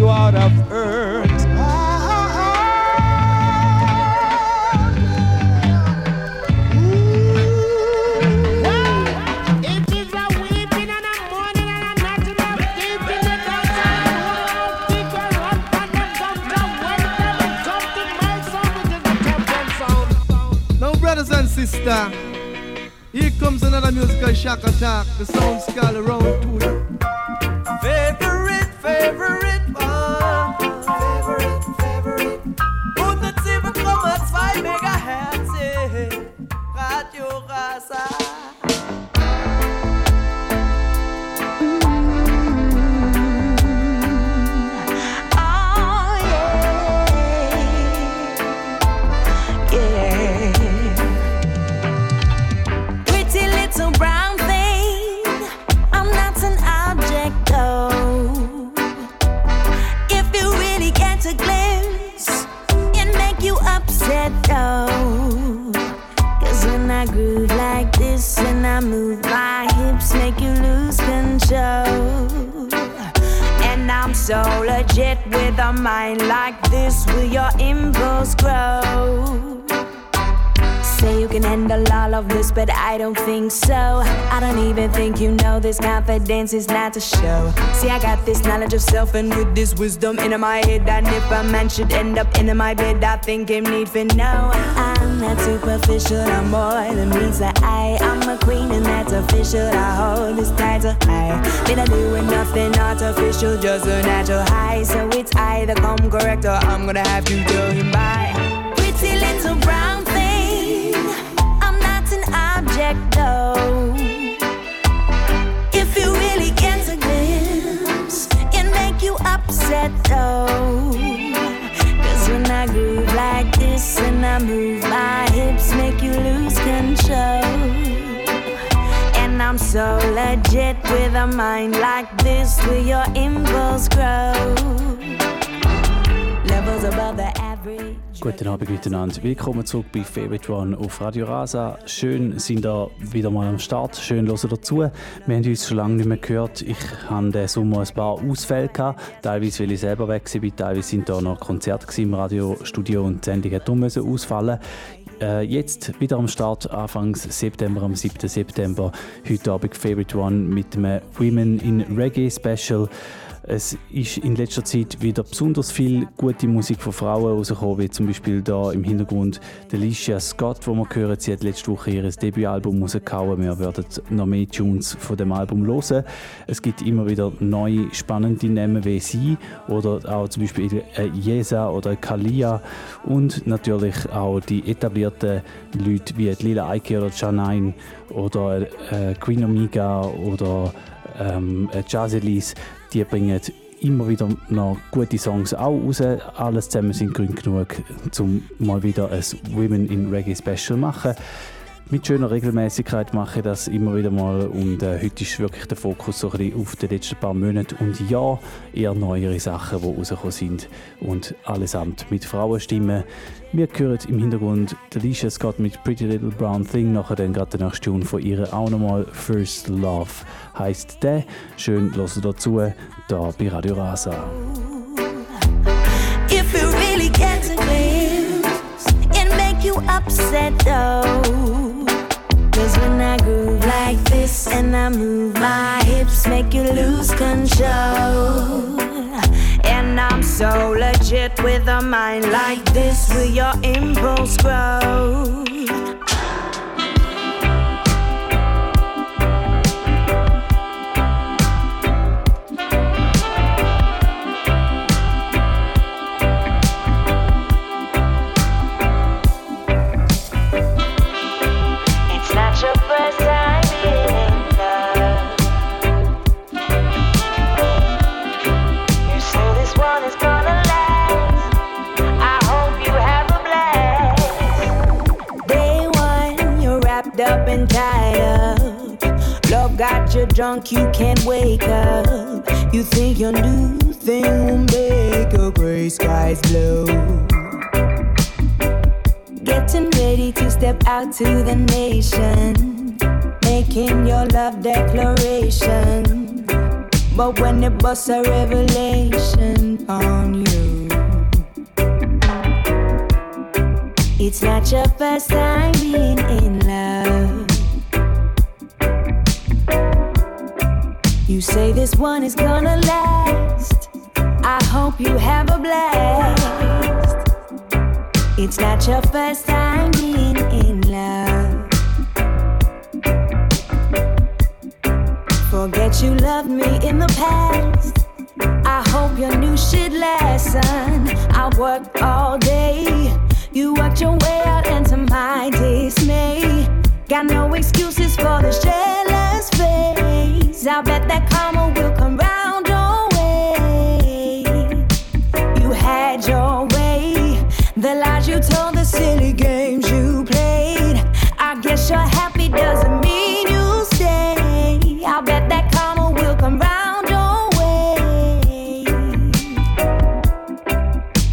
you out of. Now, brothers and sisters, here comes another musical shock attack. The sound skull around to you. Favorite, favorite but I don't think so. I don't even think you know this confidence is not to show. See, I got this knowledge of self, and with this wisdom in my head, and if a man should end up in my bed, I think him need for know. I'm not superficial, I'm more than meets the eye. I'm a queen, and that's official. I hold this title high. Been a doing nothing artificial, just a natural high. So it's either come correct, or I'm gonna have to tell him bye. Pretty little brown Levels above the average. Guten Abend miteinander. Willkommen zurück bei Favorite One auf Radio Rasa. Schön, sind ihr wieder mal am Start. Schön, hören dazu. Wir haben uns schon lange nicht mehr gehört. Ich hatte diesen Sommer ein paar Ausfälle. Gehabt. Teilweise, weil ich selber weg war. Teilweise sind da noch Konzerte im Radiostudio und die Sendung hat ausfallen. Äh, jetzt wieder am Start, Anfang September, am 7. September. Heute Abend Favorite One mit einem Women in Reggae Special. Es ist in letzter Zeit wieder besonders viel gute Musik von Frauen rausgekommen, wie zum Beispiel da im Hintergrund Alicia Scott, wo wir hören. Sie hat letzte Woche ihr Debütalbum rausgehauen. Wir werden noch mehr Tunes von dem Album hören. Es gibt immer wieder neue, spannende Namen wie sie oder auch zum Beispiel äh, Jesa oder Kalia und natürlich auch die etablierten Leute wie Lila Eike oder Janine oder äh, Queen Omega oder ähm, äh, Jazz die bringen immer wieder noch gute Songs auch raus. Alles zusammen sind Gründe genug, um mal wieder ein Women in Reggae Special zu machen. Mit schöner Regelmäßigkeit mache ich das immer wieder mal und äh, heute ist wirklich der Fokus so ein bisschen auf die letzten paar Monate und ja, eher neuere Sachen, die rausgekommen sind und allesamt mit Frauenstimmen. Wir hören im Hintergrund Alicia Scott mit Pretty Little Brown Thing, nachher dann gerade der nächste Tune von ihr auch nochmal First Love heisst der. Schön, hören dazu, da bei Radio Rasa. If you really get a glimpse, it make you upset though. Cause when I groove like this and I move my hips, make you lose control. And I'm so legit with a mind like this, will your impulse grow? Got you drunk, you can't wake up. You think your new thing will make your gray skies blue. Getting ready to step out to the nation. Making your love declaration. But when it busts a revelation on you, it's not your first time being in You say this one is gonna last. I hope you have a blast. It's not your first time being in love. Forget you loved me in the past. I hope your new shit lesson. I worked all day. You worked your way out into my dismay. Got no excuses for this jealous face. I bet that karma will come round your way. You had your way. The lies you told, the silly games you played. I guess you're happy doesn't mean you stay. I bet that karma will come round your way.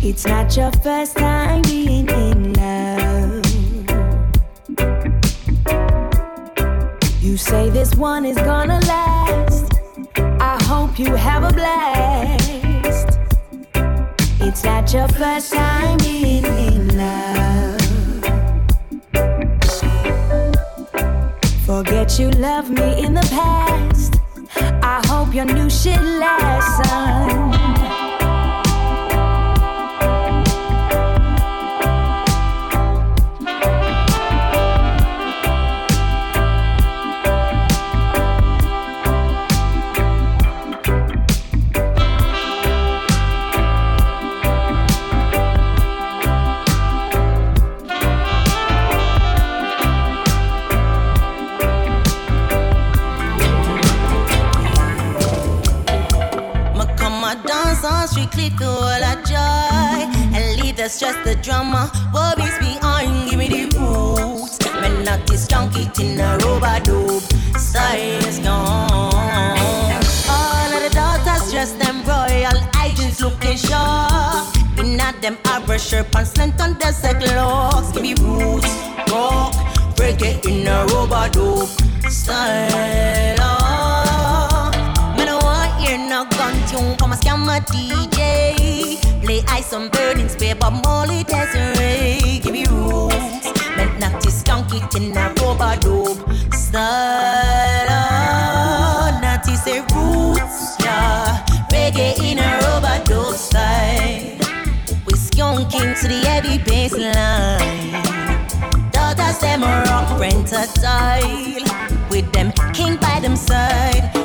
It's not your first time say this one is gonna last. I hope you have a blast. It's not your first time being in love. Forget you loved me in the past. I hope your new shit lasts, Ma all a joy. And leave the stress, the drama Worries behind, give me the roots Men not this junkie in a dub Style is gone. All of the daughters dress them royal Agents looking sharp. In at them Abra shirt and slant on desert looks Give me roots, rock Reggae in a rubber dub Style oh. Me no want hear no gun tune from a scammer DJ. Play ice on burning spray, but Molly Desiree. Give me roots, not to skunk it in a rubber dope style. Oh, naughty say roots, yeah. Reggae in a rubber dope style. We skunking to the heavy bass line. Daughters them rock rent a style With them king by them side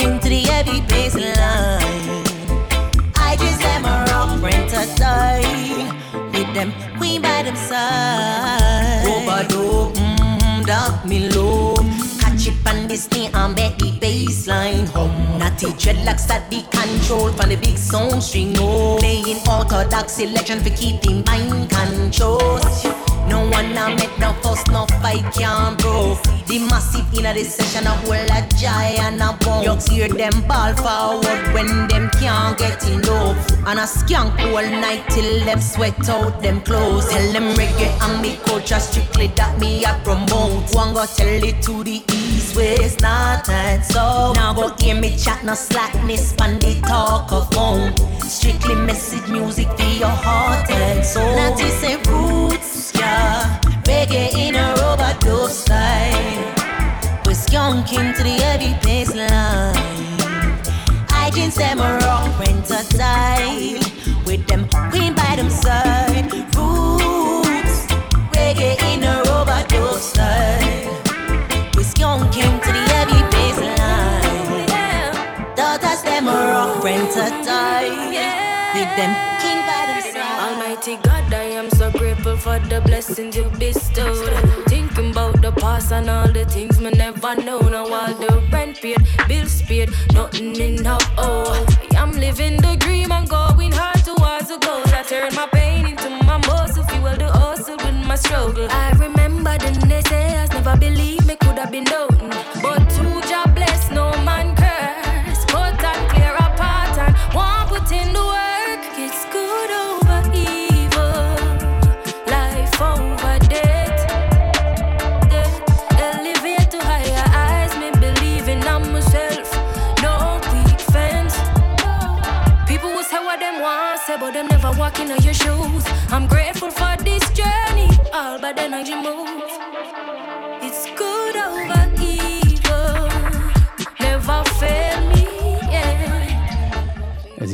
skunking to the heavy bass line I just them rock rent a style With them queen by them side dub, mmm, dark me low Catch it on Disney and bet the baseline hum. Natty dreadlocks at the control from the big sound string. Oh, playing orthodox selection for keeping mind control. No one I met, no fuss, no fight can bro. The massive inner the session, a whole a and a bone. You hear them ball forward when them can't get enough. And a skank all night till them sweat out them clothes. Tell them reggae and me culture strictly that me a promote. One go tell it to the east, west, north and south. Now go hear me chat, no slackness, pan the talk of phone. Strictly message music for your heart and soul. Now this say roots, yeah. Reggae in a rubber dub style. We're skunking to the heavy bass line. I jeans them a rock rent a style. With them queen by them side. Roots, reggae in a rubber dub style. We're skunking to the heavy bass line. Daughters them a rock rent a style. With them for the blessings you bestowed. Thinking about the past and all the things me never know. Now all the rent paid, bills paid, nothing in oh. I am living the dream and going hard towards the goals. I turn my pain into my muscle, fuel the hustle with my struggle. I remember the naysayers never believed me could have been done, on your shoes. I'm grateful for this journey, all but energy moves.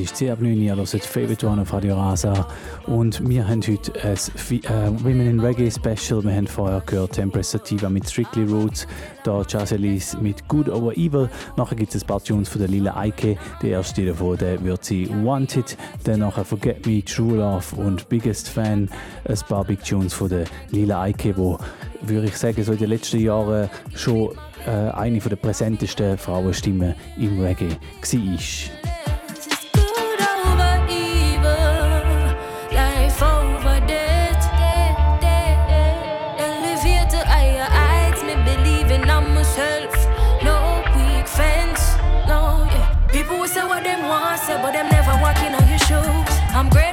ist C.A.B.N. ihr hört Favorite One auf Radio Rasa und wir haben heute ein äh, Women in Reggae Special. Wir haben vorher gehört Tempressativa mit Strictly Roots, da Jazz mit Good Over Evil. Nachher gibt es ein paar Tunes von der Lila Eike. Der erste davon der wird sie Wanted, dann nachher Forget Me, True Love und Biggest Fan. Ein paar Big Tunes von der Lila Eike, wo würde ich sagen, so in den letzten Jahren schon äh, eine der präsentesten Frauenstimmen im Reggae war. them want, say, but them never walking on your shoes. I'm great.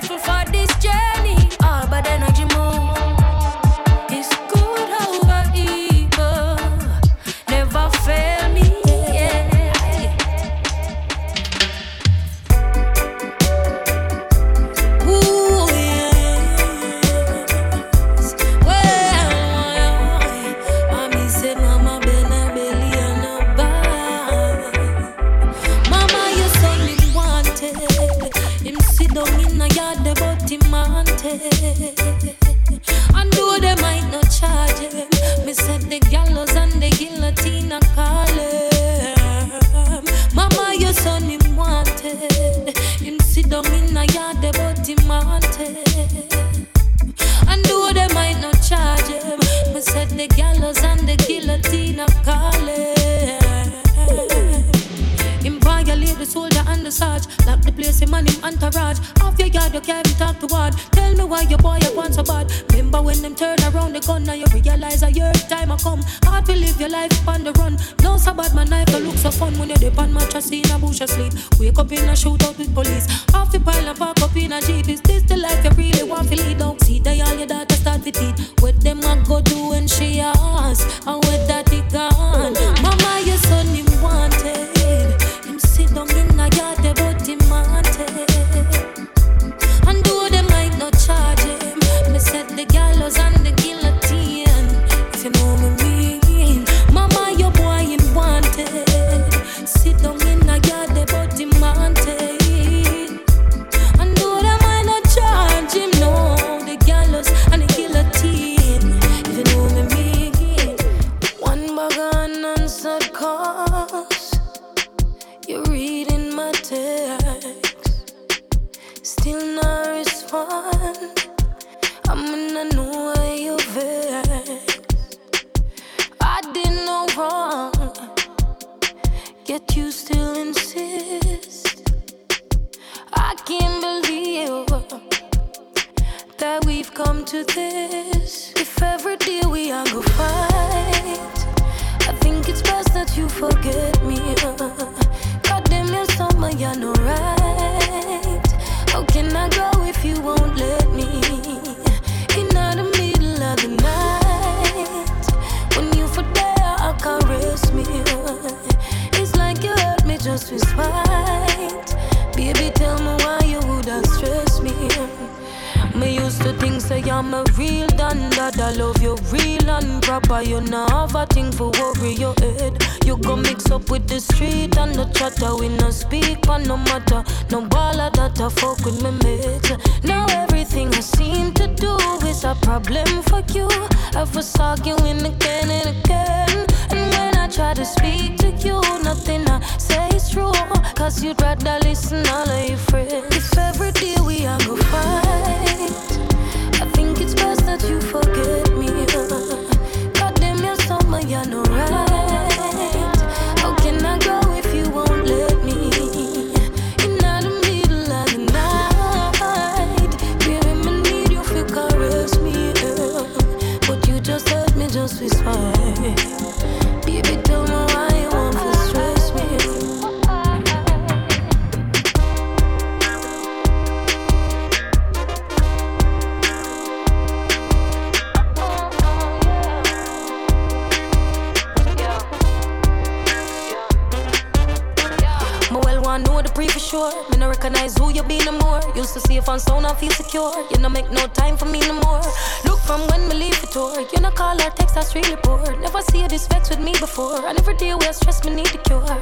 Recognize who you be no more. Used to see if on sound I feel secure. You no make no time for me no more. Look from when we leave the tour. You no call or text, that's really poor. Never see you vex with me before. And every day we stress, me need to cure.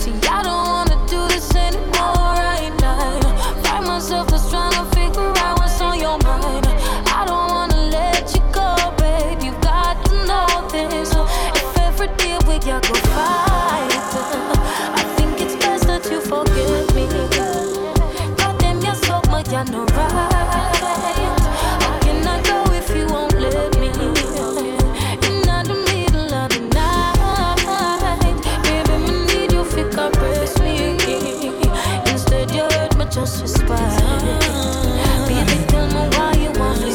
See, I don't wanna do this anymore right now. Find myself just trying to figure out what's on your mind. I don't wanna let you go, babe. You got to know this. If every day we got go fight, you won't let me. In the middle of the night, baby, me need you fi caress me. Instead, you hurt me just. Baby, tell me why you want me.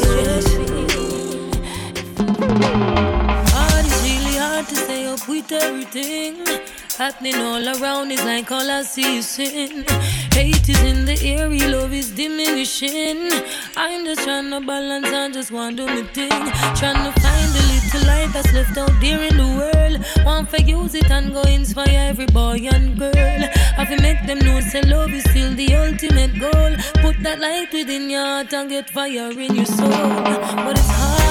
Really hard to stay up with everything happening all around. is like all I see is sin. Hate is in the air, love is diminishing. I'm just trying to balance and just want to do thing. Trying to find the little light that's left out there in the world. Want to use it and go inspire every boy and girl. Have to make them know say love is still the ultimate goal. Put that light within your heart and get fire in your soul. But it's hard.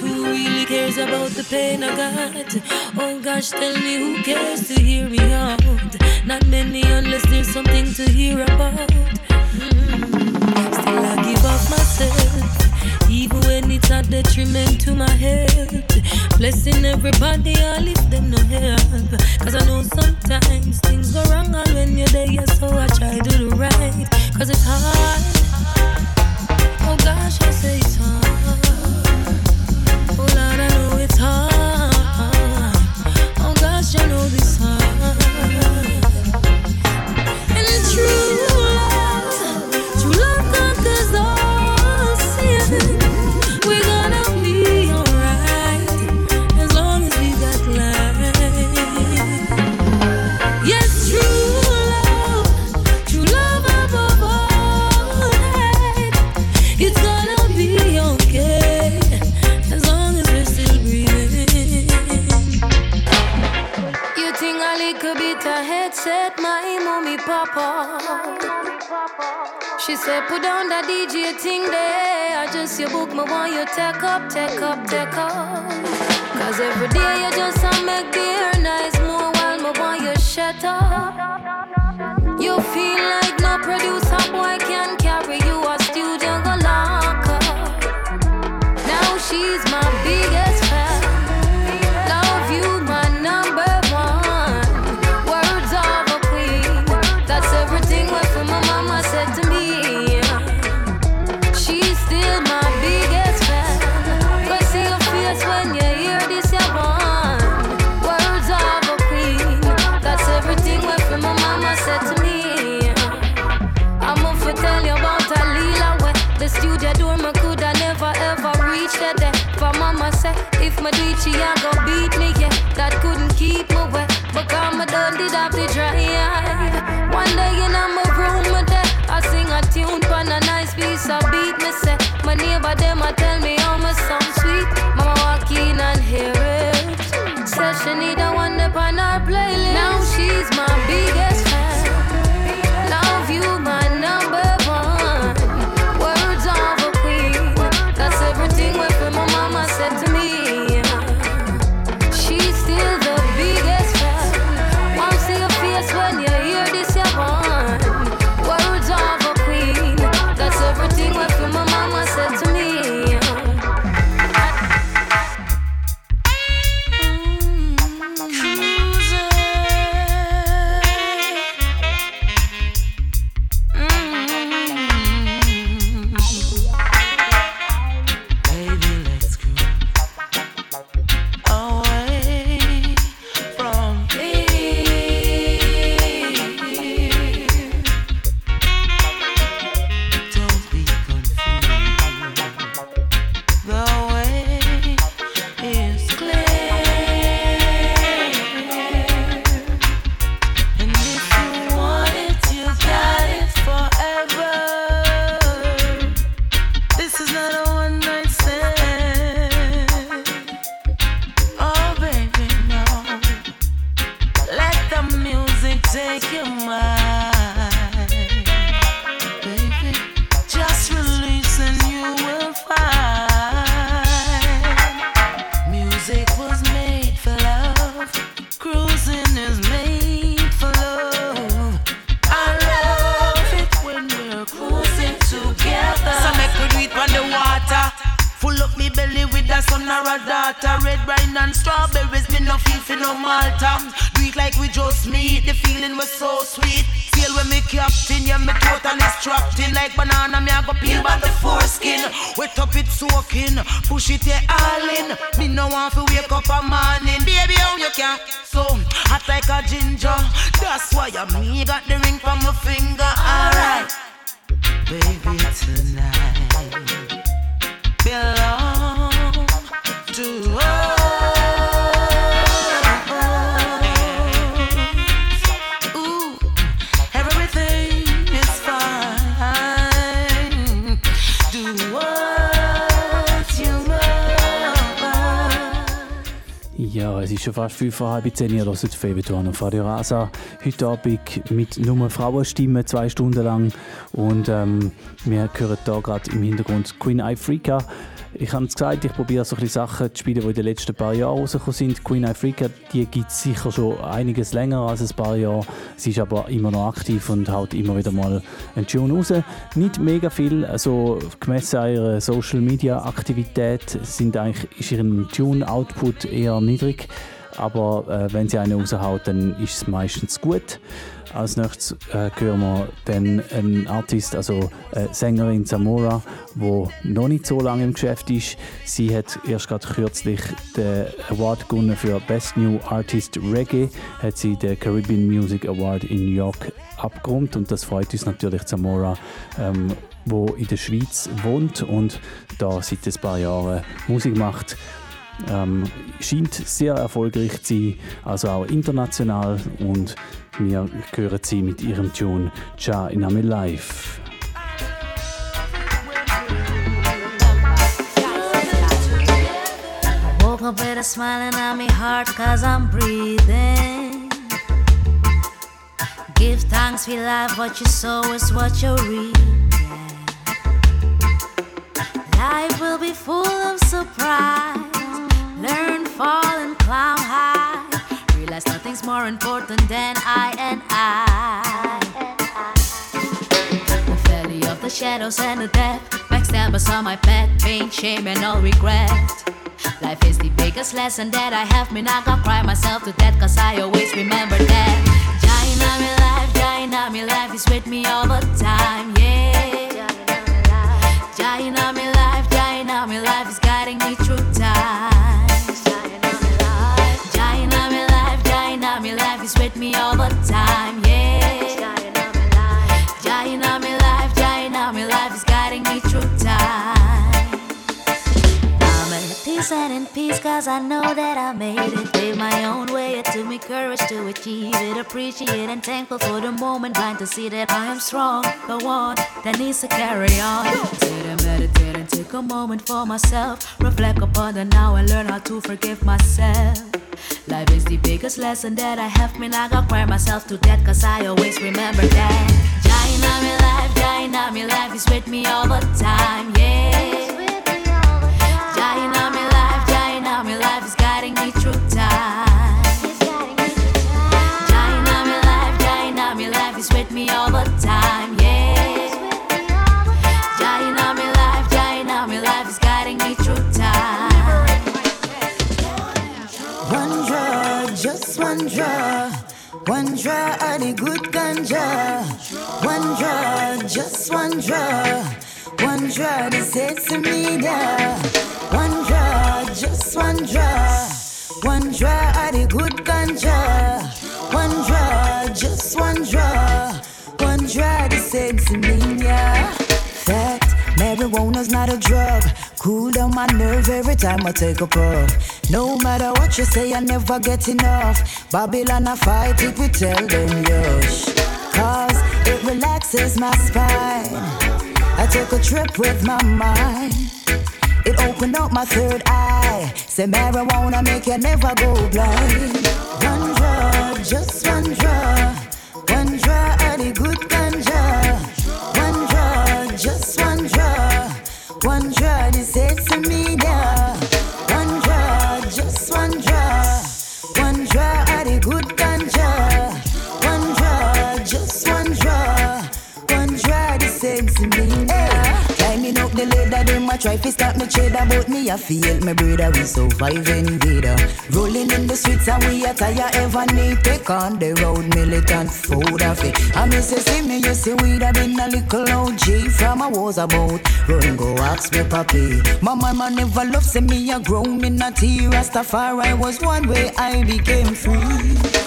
Who really cares about the pain I got? Oh gosh, tell me who cares to hear me out? Not many unless there's something to hear about. Mm. Still I give up myself, even when it's a detriment to my health. Blessing everybody, I lift them no help. Cause I know sometimes things go wrong, and when you're there, so I try to do right. Cause it's hard. Oh gosh, I say it's hard. True papa. She said, put down that DJ thing there. I just your book, me want you take up, take up, take up. Cause every day you just a make the air nice more while me want you shut up. You feel like no producer boy can carry you a studio go lock up. Now she's my biggest if me do it, she a go beat me. Yeah, that couldn't keep me away. Because me done did have the dry eye. One day in a my room, me there, I sing a tune pon a nice piece of beat. Me say my neighbor them I tell me how my sound sweet. Mama walk in and hear it. Said she need a one up on her playlist. Now she's my biggest 5 vor halb 10 Uhr hört Fabian und Radio Rasa. Heute Abend mit nur Frauenstimmen, zwei Stunden lang. Und ähm, wir hören hier gerade im Hintergrund Queen Africa. Ich habe es gesagt, ich probiere so ein Sachen zu spielen, die in den letzten paar Jahren rausgekommen sind. Queen Africa, die gibt es sicher schon einiges länger als ein paar Jahre. Sie ist aber immer noch aktiv und haut immer wieder mal einen Tune raus. Nicht mega viel, also gemessen an ihrer Social Media Aktivität sind eigentlich, ist ihr Tune-Output eher niedrig. Aber äh, wenn sie einen raushaut, dann ist es meistens gut. Als nächstes äh, hören wir dann einen Artist, also äh, Sängerin Zamora, die noch nicht so lange im Geschäft ist. Sie hat erst gerade kürzlich den Award gewonnen für Best New Artist Reggae, hat sie den Caribbean Music Award in New York abgeräumt und das freut uns natürlich Zamora, ähm, wo in der Schweiz wohnt und da seit ein paar Jahren Musik macht. Ähm, scheint sehr erfolgreich zu sein, also auch international und wir hören sie mit ihrem Tune Ja in My Life. Up a smile on my heart cause I'm breathing. Give thanks for life, what you sow is what you reap. yeah. Life will be full of surprise. Learn, fall, and climb high. Realize nothing's more important than I and I. The valley of the shadows and the death. Backstabbers on my path, pain, shame, and all regret. Life is the biggest lesson that I have. Me not gonna cry myself to death, cause I always remember that. Jaina, me life, Jaina, me life is with me all the time, yeah. Jaina, me life, Jaina, me life is guiding me through times. Me all the time, cause I know that I made it. Pave my own way, it took me courage to achieve it. Appreciate and thankful for the moment. Blind to see that I am strong, the one that needs to carry on. Sit and meditate and take a moment for myself. Reflect upon the now and learn how to forgive myself. Life is the biggest lesson that I have. Me I gonna cry myself to death cause I always remember that. Jaina, me life, Jaina, me life is with me all the time, yeah. Jaina, One draw, just one draw. One draw I the good ganja. One draw, just one draw. One draw, the draw, the sexy media. Fact, marijuana's not a drug. Cool down my nerve every time I take a puff. No matter what you say, I never get enough. Babylon, I fight it, we tell them yush. Cause it relaxes my spine. I took a trip with my mind. It opened up my third eye. Say marijuana make you never go blind. One drug, just one drug. One drug of the good ganja. One just one drug. One drug, they said to me now. Try to stop me cheddar, but me I feel my brother we survive invader. Rolling in the streets and we tired ever need take on the road militant food of it. I miss you see me, you see we have been a little OG from a was about. Run go ask me papi. My mama never loved see me a grown in a tea Rastafari was one way I became free.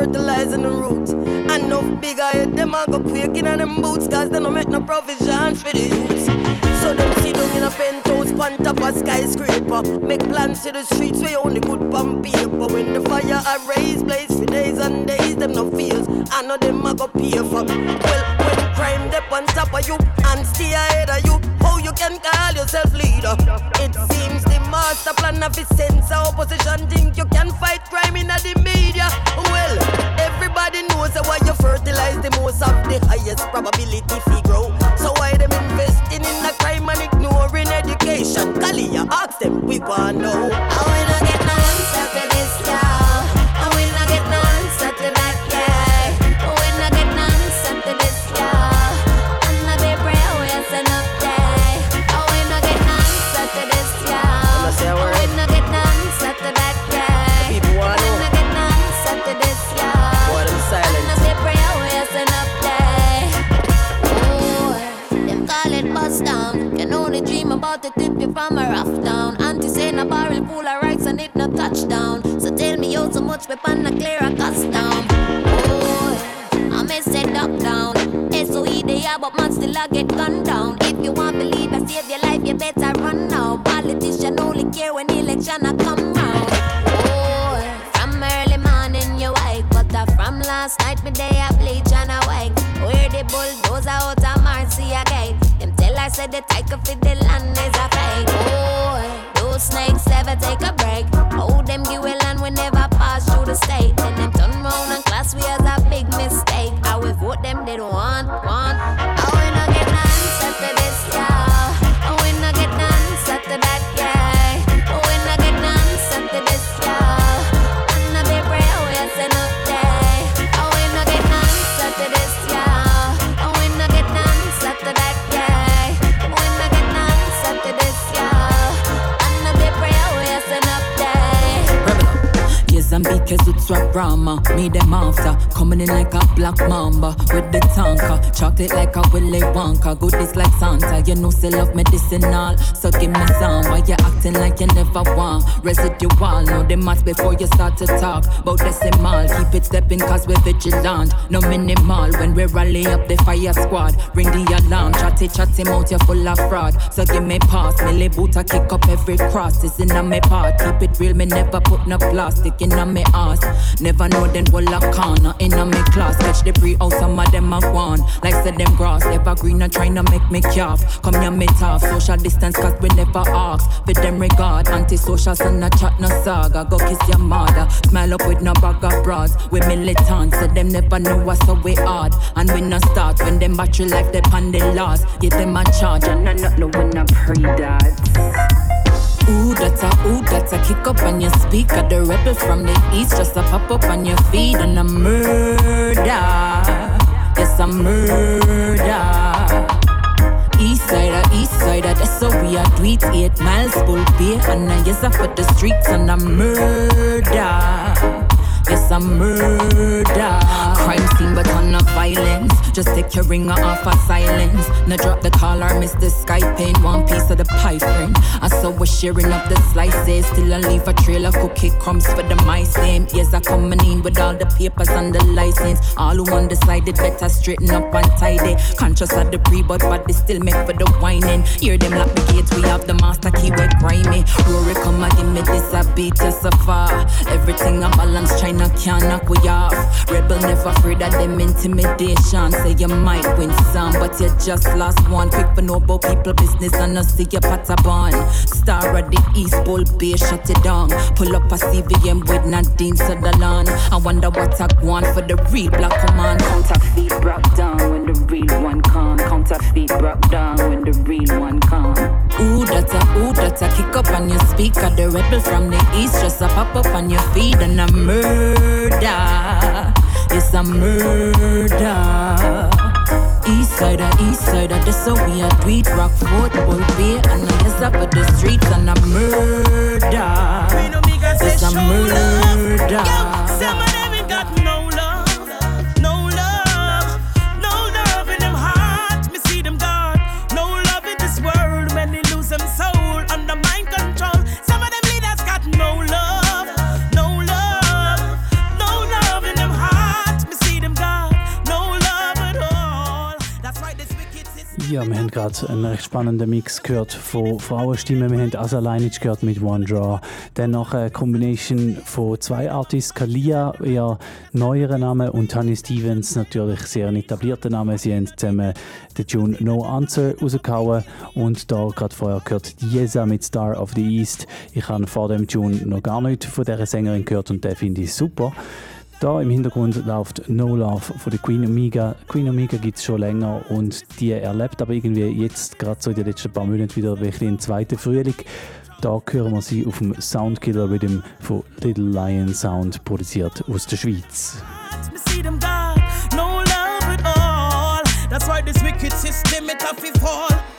Fertilizing the roots. And no bigger head, them I go quaking on them boots. Cause they don't make no provisions for the youths. So them sit down in a penthouse, on top of skyscraper. Make plans to the streets where only good pump paper. When the fire I raise, blaze for days and days, them no feels. I know them I go pay for. Well, when crime dep on top of you and stay ahead of you, how you can call yourself leader? It seems the master plan of his sense of opposition think the of the highest probability fi grow. So why them investing in the crime and ignoring education? Khalia, ask them, we wanna know. Like a black mamba. Chocolate like a Willy Wonka. Goodies like Santa. You know, still love medicinal. So give me some. Why you acting like you never want? Residual. Know the maths before you start to talk. About decimal. Keep it stepping cause we're vigilant. No minimal. When we rally up the fire squad. Ring the alarm. Chatty chatty mouth. You're full of fraud. So give me pass. Millie boot. I kick up every cross. It's in a me part. Keep it real. Me never put no plastic in a me ass. Never know them will a corner in a me class. Catch the pre out, some of them have won. Like said them grass, evergreen and trying to make me calf. Come here, me tough. Social distance, cause we never ask. For them regard, anti-social, so no chat, no saga. Go kiss your mother. Smile up with no bag of bras. We militant, so them never know what's so we hard. And we no start when them battery life, they pan the last. Give them a charge, and I not know when I pray that. Ooh, that's a ooh, that's a kick up on your speaker. The rebel from the east just a pop up on your feet and a murder. A murder. East side, a east side, that's so we are do. Eight miles full pay, and I yes, for the streets and a murder. Yes, a murder. Crime scene, but on no violence. Just take your ringer off of silence. Now drop the call or miss the Skype pane. One piece of the pie frame. I saw we're sharing up the slices. Still, I leave a trail of cookie crumbs for the mice. Same yes, I coming in with all the papers and the license. All who undecided better straighten up and tidy. Conscious of the pre, but body still make for the whining. Hear them lock the gates. We have the master key, we're grimy. Rory, come and give me this, I beat you so far. Everything I balance, trying I can't knock we off. Rebel never afraid of them intimidation. Say you might win some, but you just lost one. Quick for about people business and I see your patabon. Star of the East Bull Bay, shut it down. Pull up a CVM with Nadine Sutherland. I wonder what I want for the real black command. Counterfeit broke down when the real one come. Counterfeit broke down when the real one come. Ooh, that's a ooh, that's a kick up on your speaker. The rebel from the east just a pop up on your feet and a murder. It's a murder. East side, east side, that's how we are tweet rock foot, bull bay, and the rest up the streets and a murder. It's a murder. Ja, wir haben gerade einen recht spannenden Mix gehört von Frauenstimmen. Wir haben Asalinic gehört mit One Draw. Dann noch eine Combination von zwei Artists. Kalia, eher neuere Name, und Tanya Stevens, natürlich sehr ein etablierter Name. Sie haben zusammen den Tune No Answer rausgehauen. Und da gerade vorher gehört Dieza mit Star of the East. Ich habe vor dem Tune noch gar nicht von dieser Sängerin gehört und den finde ich super. Da im Hintergrund läuft No Love von der Queen Omega. Queen Omega gibt es schon länger und die erlebt aber irgendwie jetzt gerade so in den letzten paar Monaten wieder wirklich einen zweiten Frühling. Da hören wir sie auf dem Soundkiller Rhythm von Little Lion Sound produziert aus der Schweiz. That's why this wicked system it have to fall.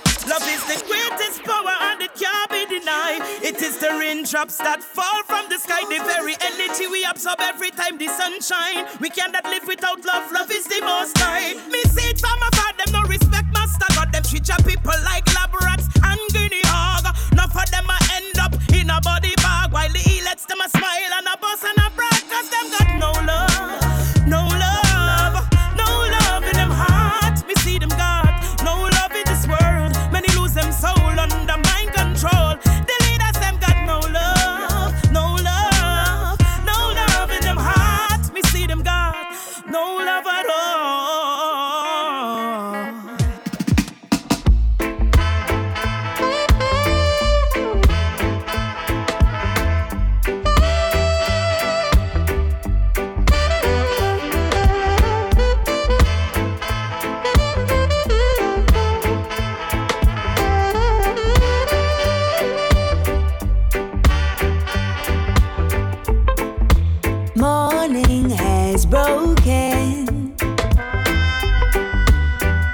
Raindrops that fall from the sky, the very energy we absorb every time the sun shine. We cannot live without love. Love is the most high. Me see it from afar, them no respect master God. Them treat people like lab rats and guinea hog. Enough of them a end up in a body bag while the lets them a smile and a bust and a brag. Cause them got no love,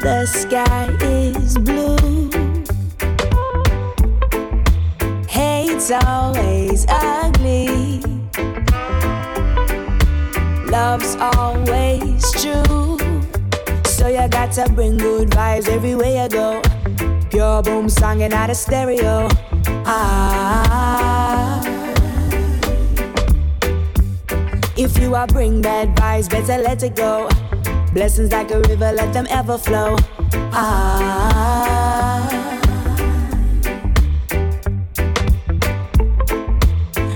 The sky is blue. Hate's always ugly. Love's always true. So you got to bring good vibes everywhere you go. Pure boom singing out of stereo. Ah. If you are bring bad vibes, better let it go. Blessings like a river, let them ever flow. Ah.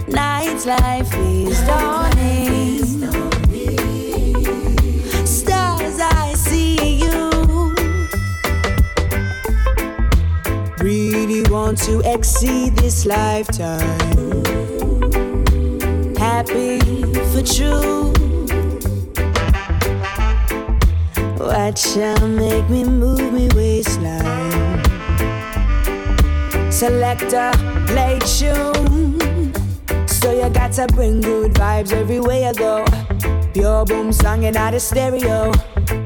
Night's life is dawning. Stars, I see you. Really want to exceed this lifetime happy for true. Watch ya make me move me waistline. Selector, play tune. So you got to bring good vibes everywhere you go. Pure boom singing out of stereo.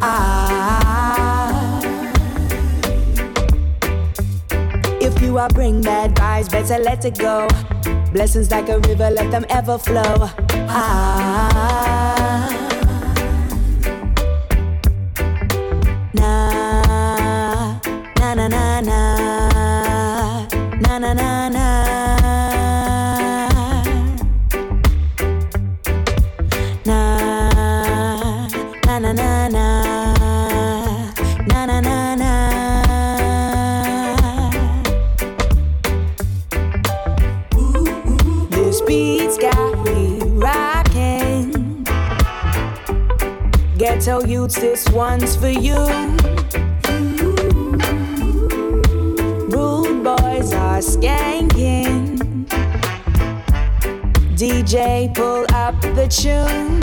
Ah. If you are bring bad vibes, better let it go. Blessings like a river, let them ever flow. Ah. This one's for you. Rude boys are skanking. DJ, pull up the tune.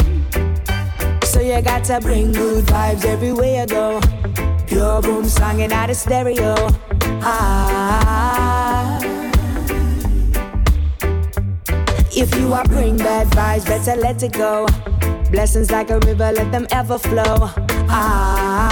So you got to bring good vibes everywhere you go. Pure boom singing out of stereo. Ah. If you are bring bad vibes, better let it go. Blessings like a river, let them ever flow. Ah.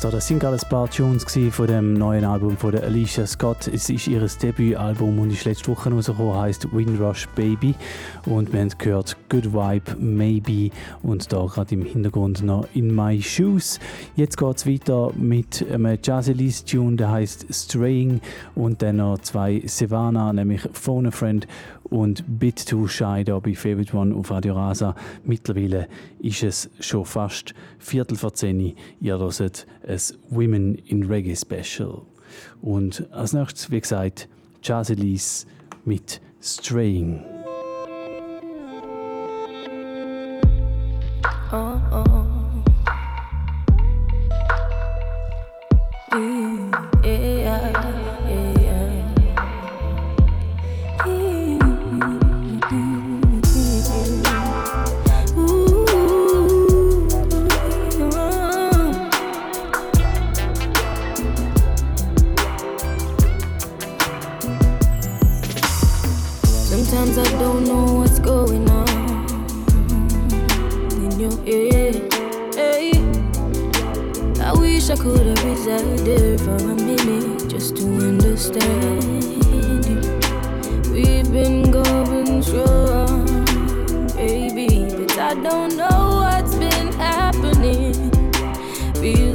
da, das sind gerade ein paar Tunes von dem neuen Album von der Alicia Scott. Es ist ihr Debütalbum und ist letzte Woche rausgekommen, heißt Windrush Baby. Und wir haben gehört Good Vibe Maybe und da gerade im Hintergrund noch In My Shoes. Jetzt geht es weiter mit einem Jazzy Tune, der heißt Straying und dann noch zwei Savannah, nämlich Phone a Friend und Bit Too Shy da bei Favorite One auf Radio Rasa. Mittlerweile ist es schon fast Viertel vor zehn. Ihr hört ein Women in Reggae Special. Und als nächstes, wie gesagt, Jazz Elise mit Straying. Oh, oh.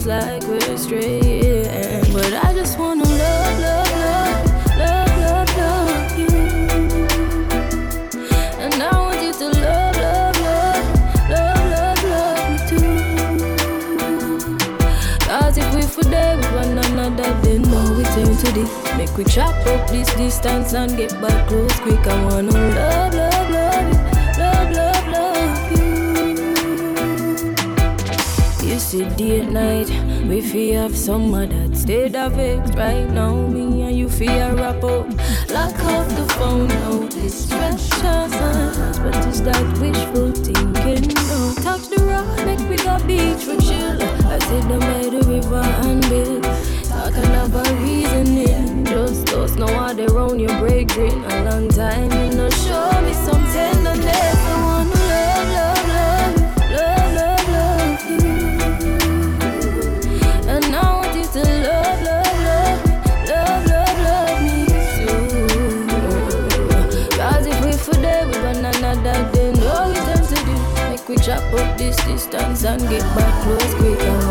Feels like we're straying, but I just wanna love, love, love. turn to love, love, love, love, love, love me too. Cause if we forget one another, then no return to this. Make we chop up this distance and get back close quick. I wanna love, love, love you, love, love, love you. You day and night, we feel have some that state of it right now. Me and you feel wrap up, lock off the phone, no distractions. But is that wishful thinking? No, touch the rock, make we go beach for chill. I sit down by the river and build can have a reasoning. Just us know how they round your break green a long time. You know, show me some distance and get back close quick.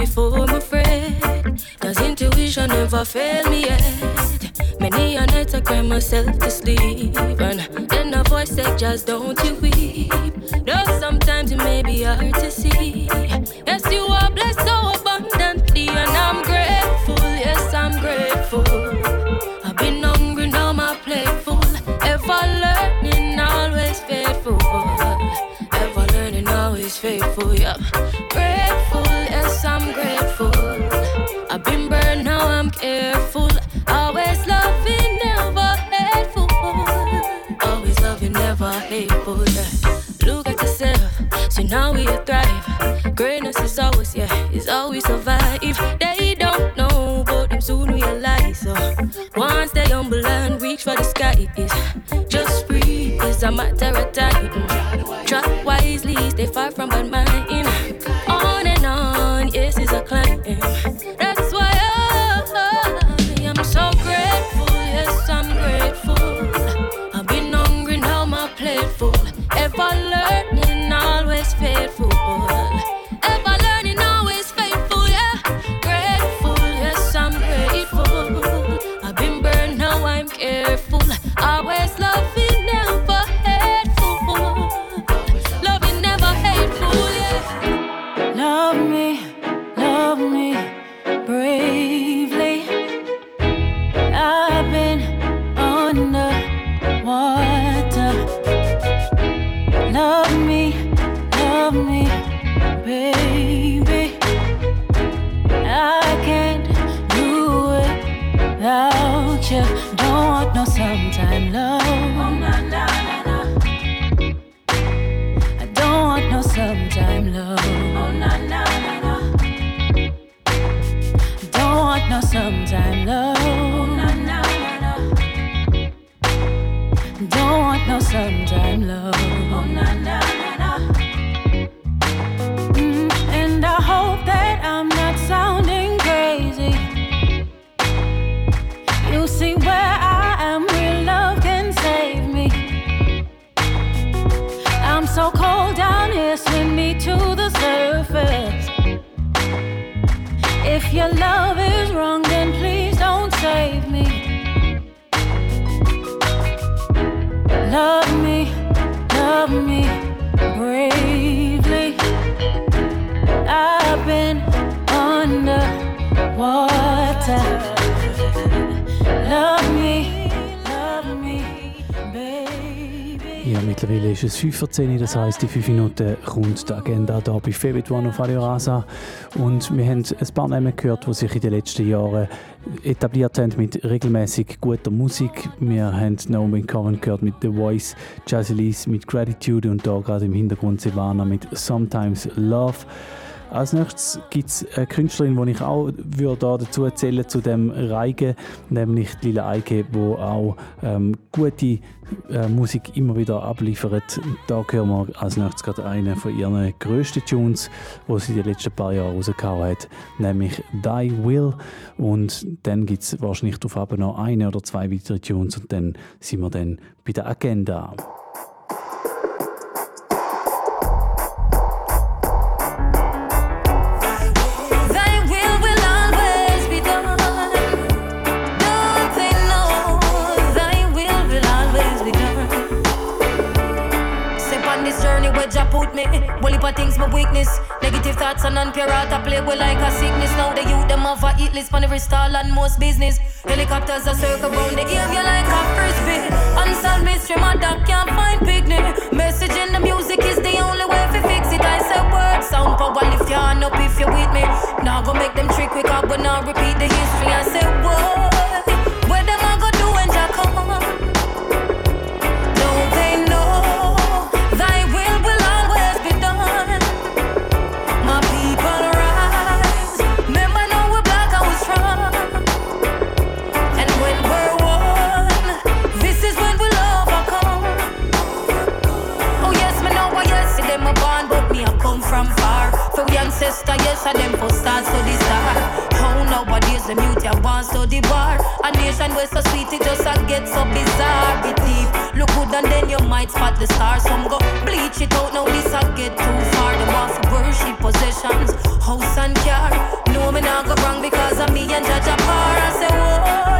Before I'm afraid. Cause intuition never failed me yet. Many a night I cry myself to sleep. And then a voice said, just don't you weep. Though sometimes it may be hard to see. Yes, you are blessed so abundantly. And I'm grateful, yes, I'm grateful. I've been hungry, now my plate full. Ever learning, always faithful. Ever learning, always faithful, yeah. Is always survive. They don't know, but them soon realize. So once they humble and reach for the sky, is just breathe. It's a matter of time. Track wisely, stay far from bad mind. 5.10 Uhr, das heisst, in 5 Minuten kommt die Agenda hier bei Favorite One auf Radio Rasa. Und wir haben ein paar Namen gehört, die sich in den letzten Jahren etabliert haben mit regelmäßig guter Musik. Wir haben Naomi Coven gehört mit The Voice, Jazzy Lees mit Gratitude und da gerade im Hintergrund Silvana mit Sometimes Love. Als nächstes gibt es eine Künstlerin, die ich auch würde da dazu erzählen zu dem Reige, nämlich Lila Eike, die auch ähm, gute äh, Musik immer wieder abliefert. Da hören wir als nächstes gerade einen von ihren grössten Tunes, die sie den letzten paar Jahren rausgehauen hat, nämlich Die Will. Und dann gibt es wahrscheinlich darauf noch eine oder zwei weitere Tunes und dann sind wir dann bei der Agenda. Weakness. Negative thoughts and non-pure heart I play with like a sickness. Now the youth them have a hit list on every stall and most business. Helicopters a circle round the area like a frisbee. Unsolved mystery, my dog can't find picnic. Message in the music is the only way to fix it. I say word sound power lift your hand up if you're with me. Now go make them trick quick up, but now repeat the history. I say word. Ancestor, yes, and them for stars to the star. Oh nowadays the mute ya want so the bar. A nation where so sweet it just a get so bizarre. Deep, look good and then you might spot the stars. Some go bleach it out now this a get too far. Them want for worship possessions, house and car. No me not go wrong because of me and Judge Apar. I say whoa,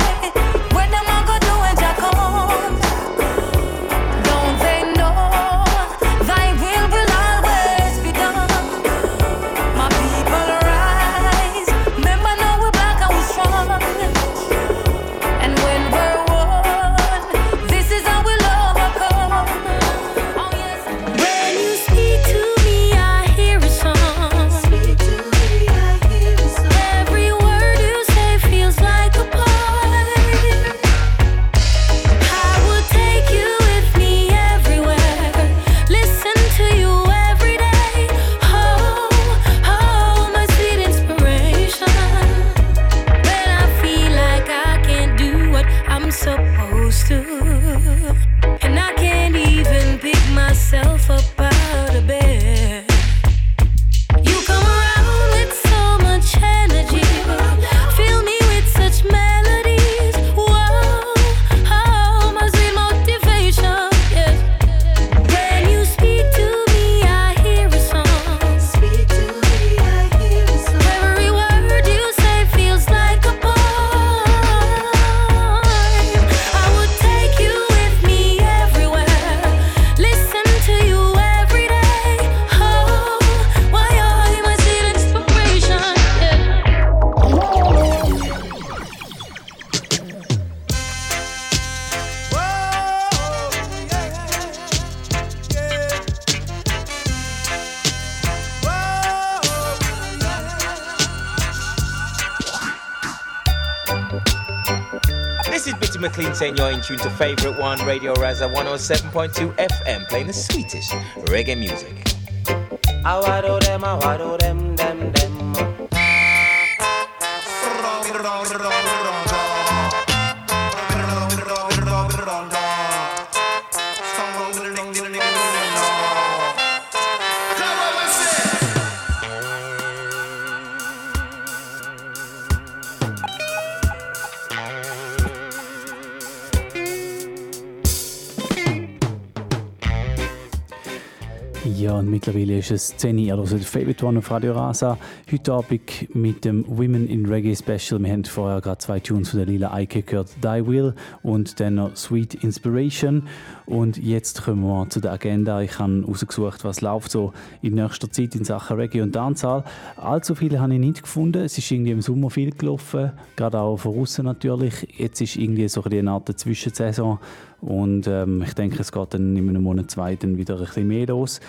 Favorite One Radio Rasa 107.2 FM, playing the sweetest reggae music. Ist es 10 Uhr, also der Favorite One auf Radio Rasa. Heute Abend mit dem Women in Reggae Special. Wir haben vorher gerade zwei Tunes von der Lila Eike gehört, Die Will und dann noch Sweet Inspiration. Und jetzt kommen wir zu der Agenda. Ich habe herausgesucht, was läuft so in nächster Zeit in Sachen Reggae und Dancehall. Allzu viele habe ich nicht gefunden. Es ist irgendwie im Sommer viel gelaufen, gerade auch von außen natürlich. Jetzt ist irgendwie so eine Art Zwischensaison. Und ähm, ich denke, es geht dann in einem Monat, zwei dann wieder ein bisschen mehr los.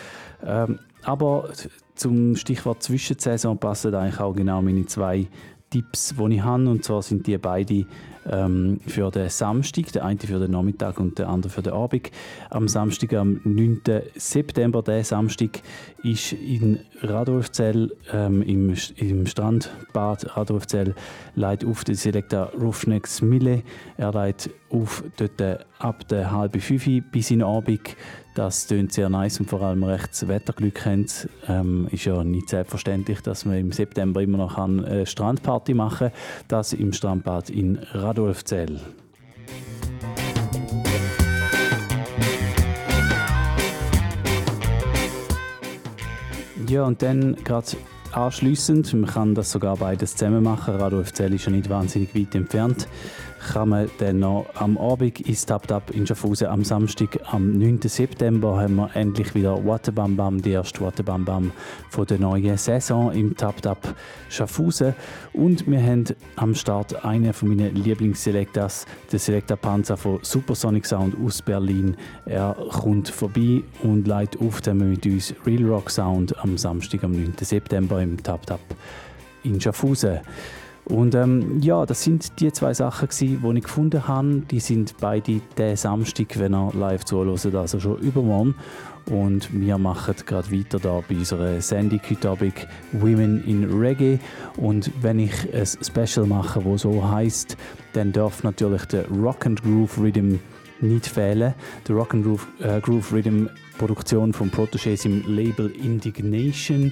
Ähm, aber zum Stichwort Zwischensaison passen eigentlich auch genau meine zwei Tipps, die ich habe. Und zwar sind die beide ähm, für den Samstag, der eine für den Nachmittag und der andere für den Abend. Am Samstag, am 9. September, der Samstag, ist in Radolfzell ähm, im, im Strandbad Radolfzell leitet auf den Selektor Roughneck Mille. Er leitet auf dort ab der halben fünf bis in den Abend. Das tönt sehr nice und vor allem recht Wetterglück haben. Ähm, ist ja nicht selbstverständlich, dass man im September immer noch eine Strandparty machen kann. Das im Strandbad in Radolfzell. Ja, und dann gerade anschliessend, man kann das sogar beides zusammen machen. Radolfzell ist ja nicht wahnsinnig weit entfernt kann man dann noch am Abend ins Tap Tap in Schaffhausen. Am Samstag, am 9. September, haben wir endlich wieder Wattebam Bam, die erste Wattebam Bam von der neuen Saison im Tap Tap Schaffhausen. Und wir haben am Start einen von meinen Lieblingsselectors, der Selector Panzer von Supersonic Sound aus Berlin. Er kommt vorbei und leitet auf mit uns Real Rock Sound am Samstag, am 9. September im Tap Tap in Schaffhausen. Und ähm, ja, das sind die zwei Sachen, die ich gefunden habe. Die sind beide den Samstag, wenn ihr live zuhört, also schon übermorgen. Und wir machen gerade weiter da bei unserer Sendung heute Abend Women in Reggae. Und wenn ich ein Special mache, wo so heißt, dann darf natürlich der Rock and Groove Rhythm nicht fehlen. Der Rock and Groove, äh, Groove Rhythm Produktion von Protégés im Label Indignation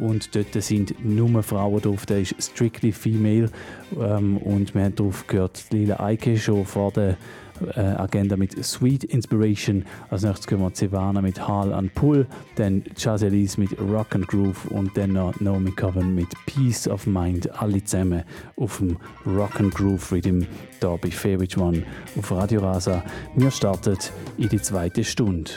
und dort sind nur Frauen drauf, der ist strictly female ähm, und wir haben darauf gehört, Lila Eike schon vor der äh, Agenda mit Sweet Inspiration. Als nächstes können wir Savannah mit Hall and Pull, dann Chazelis mit Rock and Groove und dann noch Naomi Coven mit Peace of Mind. Alle zusammen auf dem Rock and Groove Rhythm hier bei Favorite One auf Radio Rasa. Wir starten in die zweite Stunde.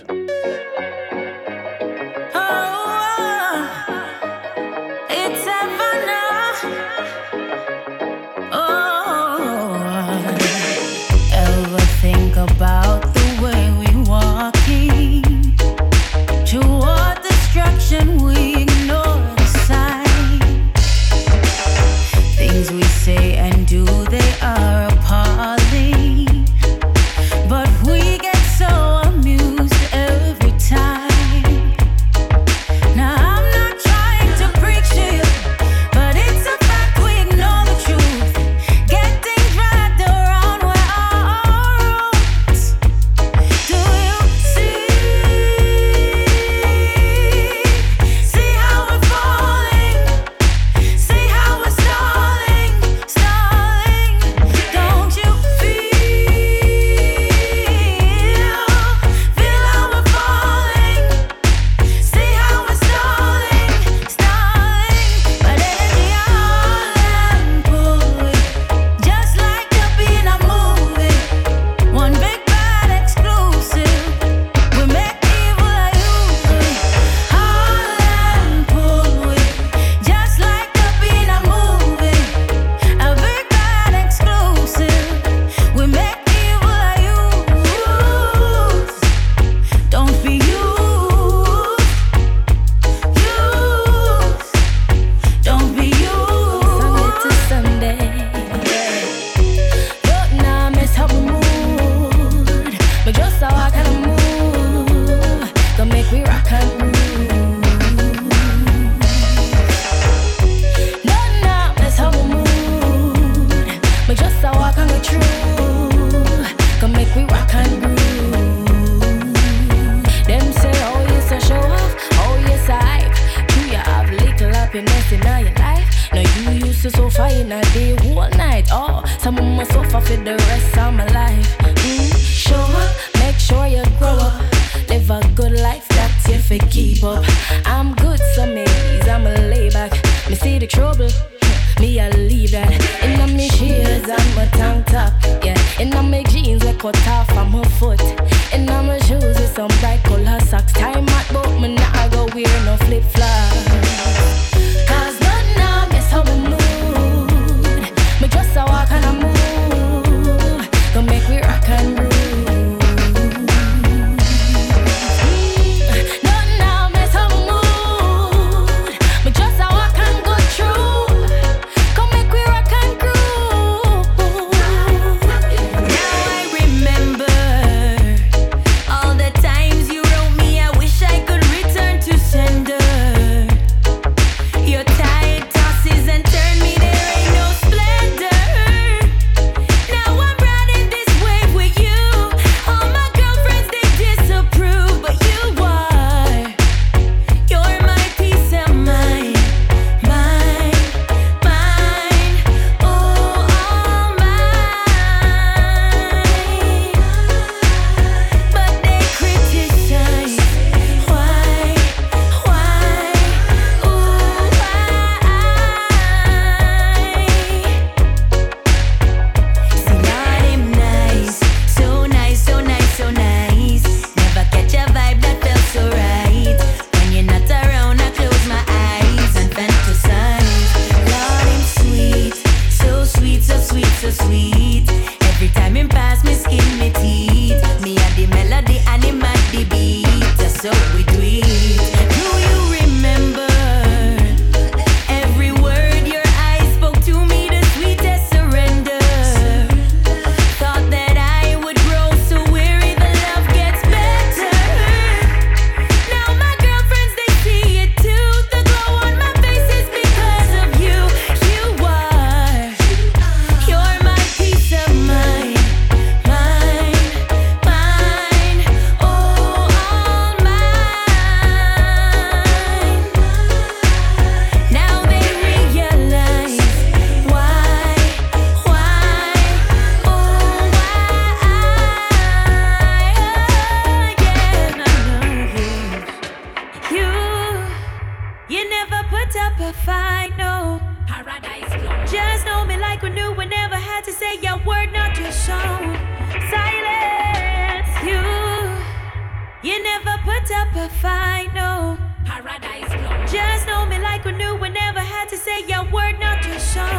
never find no paradise. No. Just know me like we knew. We never had to say a word, not to show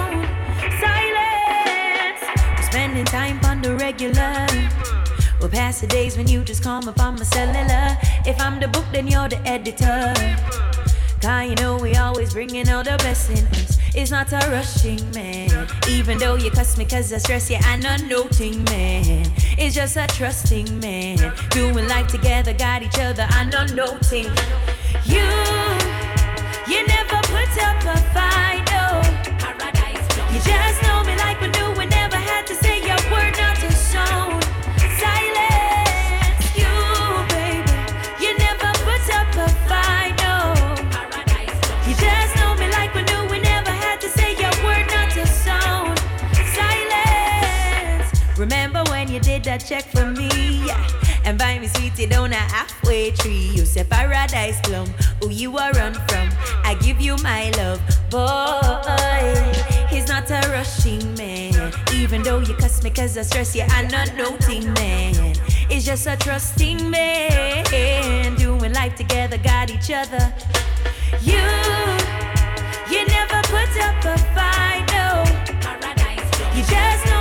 silence. We're spending time on the regular. We'll pass the days when you just call me from my cellular. If I'm the book, then you're the editor. Cause you know we always bringing all the best in us. It's not a rushing man. Even though you cuss me cause I stress you, I'm not noting man. It's just a trusting man. Doing life together, got each other, I'm not noting. You, you never put up a fight, no. You just know a check for me, yeah. And buy me sweetie down a halfway tree. You say paradise plum, who you are run from. I give you my love, boy. He's not a rushing man. Even though you cuss me cause I stress you, I'm not noting man. It's just a trusting man. Doing life together, got each other. You, you never put up a fight, no. You just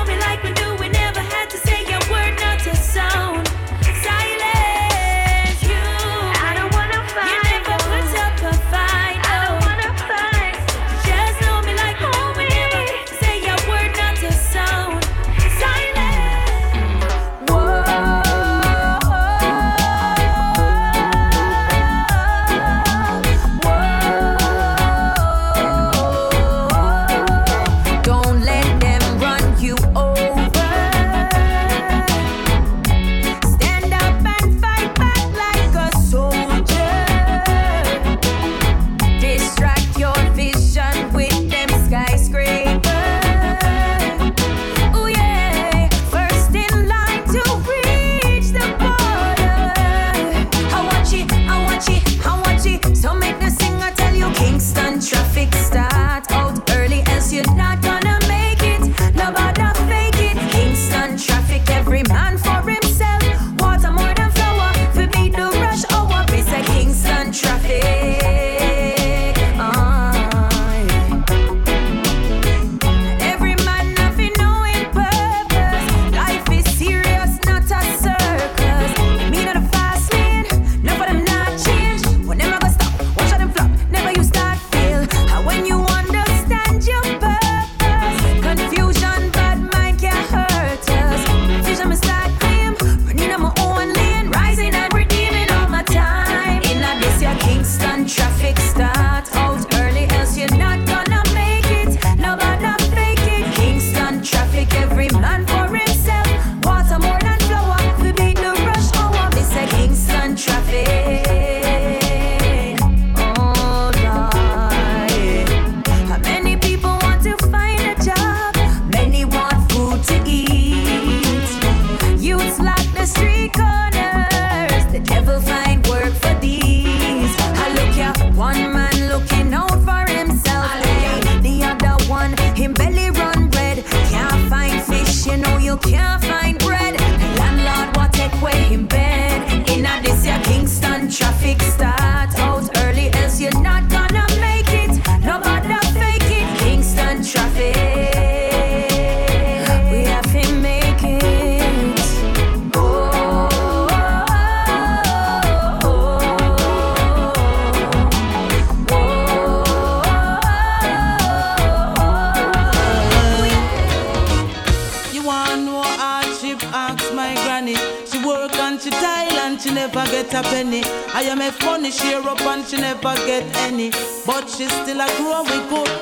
she share up and she never get any. But she still a grow we good.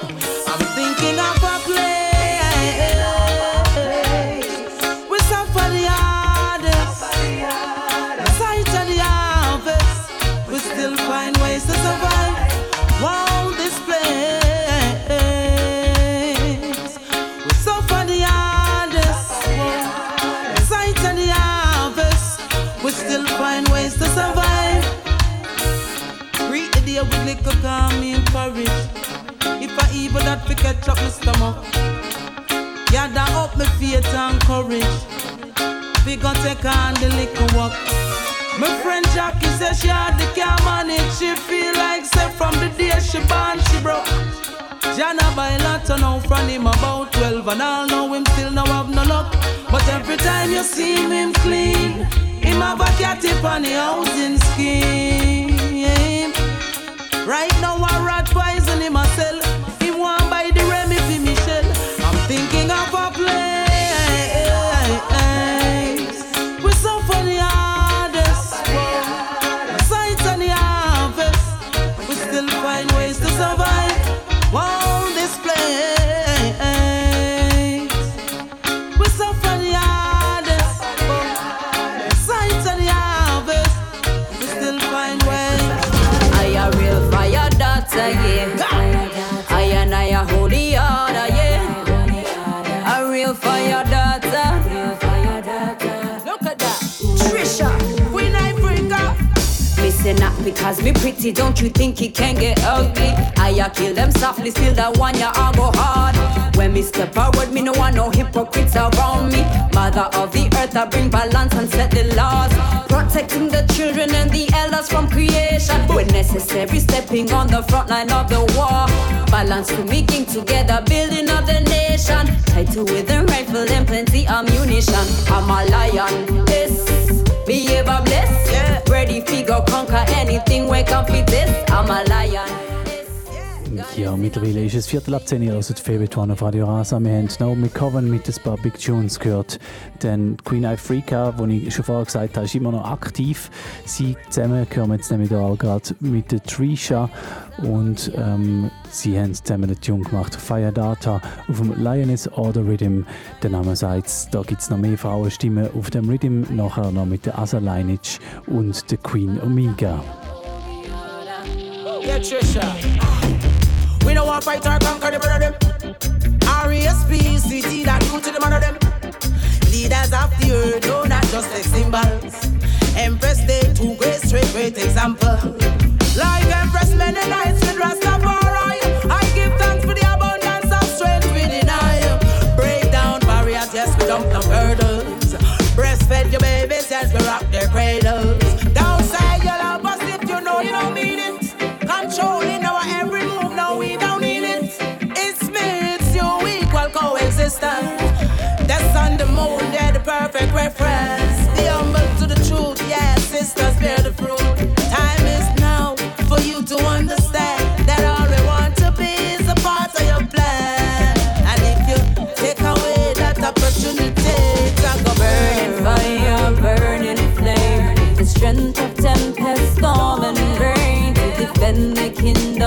get drop my stomach. Gather up my faith and courage. We gonna take on the liquor walk. My friend Jackie says she had the car manage. She feel like say from the day she born she broke. Jana buy lot I know from him about 12 and I know him still now have no luck. But every time you see him, him clean, him have a cat on the housing scheme. Right now I rat poison him myself. Up me pretty, don't you think it can get ugly? I kill them softly, still that one ya I go hard. When me step forward, me no want no hypocrites around me. Mother of the earth, I bring balance and set the laws. Protecting the children and the elders from creation. When necessary, stepping on the front line of the war. Balance to making together, building of the nation. Title with a rifle and plenty ammunition. I'm a lion. Behave a bless. Yeah. Ready figure conquer anything we come with this. I'm a lion. Ja, mittlerweile ist es Viertel ab 10 Uhr, also One auf Radio Rasa. Wir haben Naomi Coven mit ein paar Big Tunes gehört. Dann Queen Africa, die ich schon vorher gesagt habe, ist immer noch aktiv. Sie zusammen hören jetzt nämlich auch gerade mit der Trisha und ähm, sie haben zusammen den Tune gemacht, Fire Data auf dem Lioness Order Rhythm. Der Name sagt da gibt es noch mehr Frauenstimmen auf dem Rhythm, nachher noch mit der Asa Lineage und der Queen Omega. Yeah, Trisha. Want fight or conquer the brother them. R.E.S.P.C.T. that do to the man of them. Leaders of the earth, no, not just like symbols. Empress Day, two great, straight, great example. Like Empress Mennonites with Rastafari.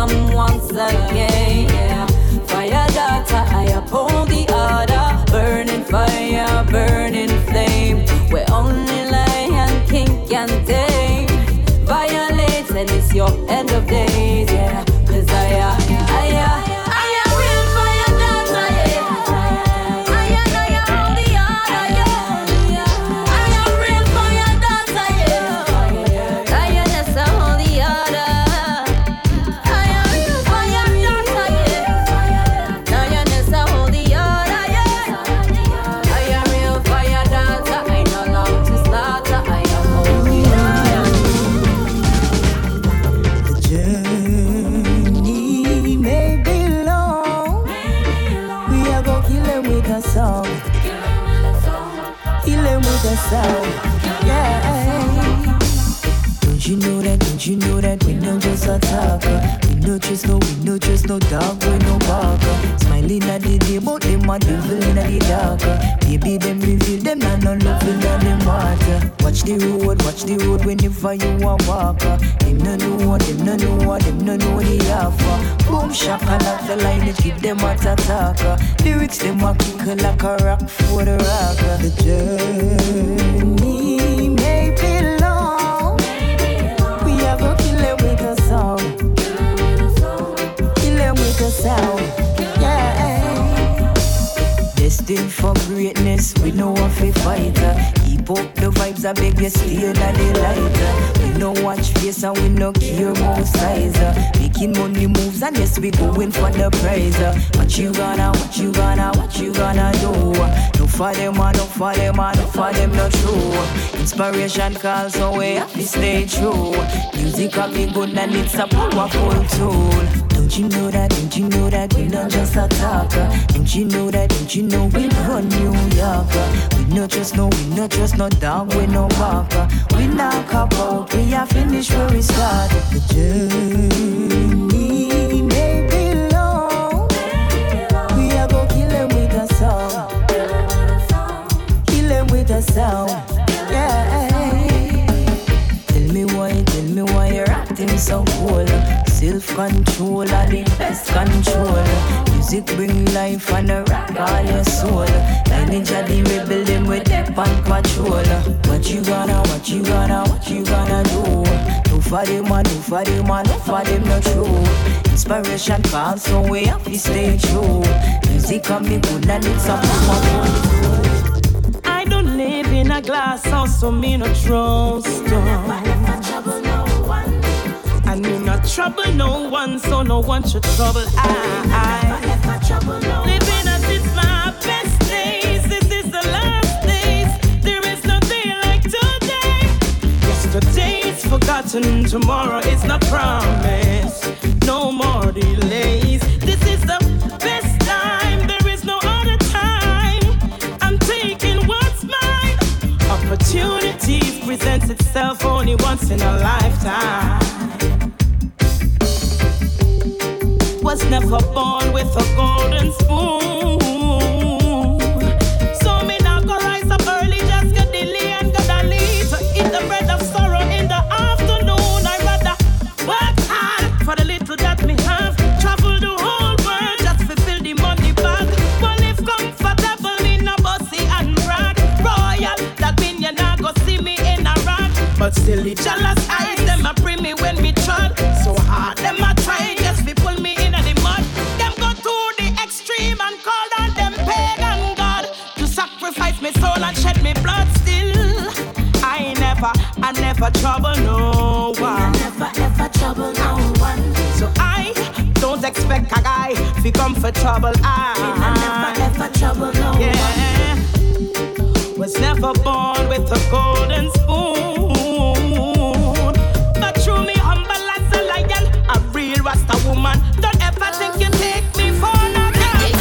Kingdom once again. Yeah. Fire data, I uphold the order. Burning fire, burning flame. Where only lion king can tame. Violate and it's your end of no dog, we no barker. Smiling at the day, but them a devil in the darker. Baby, them reveal them not no love in them water. Watch the road, watch the road whenever you a walker. Them no know, them no know, them no know the offer. Boom shaka like the line, it keep them at attacker. Lyrics them a kick like a rock for the rocker. The journey Destined for greatness, we know what we fighter. Keep up the vibes, I beg you stay in the lighter. We no watch face and we no care about size. Making money moves and yes, we going for the prize. What you gonna, what you gonna, what you gonna do? No for them, enough for them, enough for them not true. Inspiration calls, so we have to stay true. Music can be good and it's a powerful tool. Don't you know that? Don't you know that we not just a talker? Don't you know that? Don't you know we run New York? We not just know, we not just no dog, we no walker. We not cop we are finished where we started the journey. Control are the best control. Music bring life and a rock all your soul. Lineage of the rebel them with dep and patrol. What you gonna, what you gonna, what you gonna do? Do for them do for them do for them not true. Inspiration calls so we have to stay true. Music can be good and it's a powerful. I don't live in a glass house, so me no trust. Trouble no one, so no one should trouble I. Living as it's my best days, this is the last days. There is no day like today. Yesterday's forgotten, tomorrow is not promised. No more delays. This is the best time, there is no other time. I'm taking what's mine. Opportunities presents itself only once in a lifetime. Was never born with a golden spoon. So me now go rise up early, just get delay and get a to eat the bread of sorrow in the afternoon. I rather work hard for the little that me have. Travel the whole world just to fill the money bag. Well, live comfortable, me no bossy and brag. Royal, that mean you not go see me in a rag. But still the jealous trouble no one. Never ever trouble no one. So I don't expect a guy to come for trouble. Ah. I, never ever trouble no yeah. Was never born with a golden spoon. But true me humble as a lion, a real Rasta woman. Don't ever think you take me for nothing.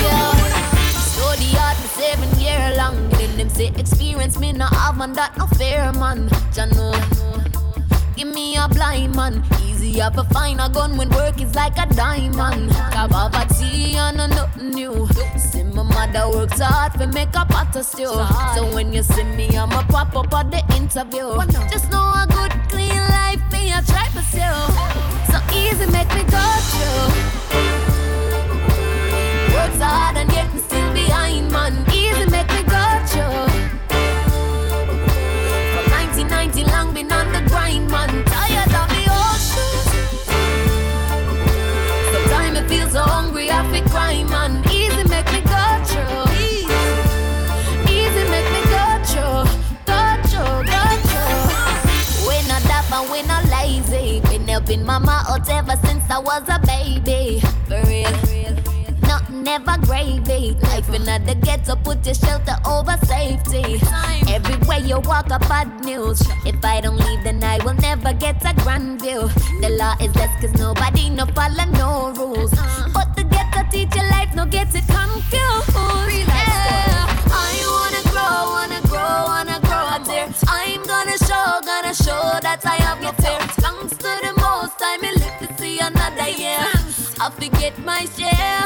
the hard for seven year long. Then them say experience me no have man that no fair man. Jah know. Me a blind man. Easy up to find a gun when work is like a diamond. Poverty and no nothing new. See my mother works hard for make a pot of stew. So when you see me, I'ma pop up at the interview. Just know a good clean life me I try to pursue. So easy make me go through. Works hard and yet on man. Tired of the shoes. Sometimes I feel so hungry, I feel cry, man. Easy make me go through. Easy make me go through. Go through, go through. When I dap and when I lazy. Been helping mama out ever since I was a baby. For real. Nothing ever gravy. Life in the ghetto, put your shelter over safety. Everywhere you walk, a bad news. If I don't leave, then I will never get a grand view. The law is less, cause nobody no follow no rules. But the ghetto teach your life, no get it confused. Yeah. I wanna grow, wanna grow, wanna grow up there. I'm gonna show, gonna show that I have no fear. Thanks to the most time, I live to see another year. I forget my share,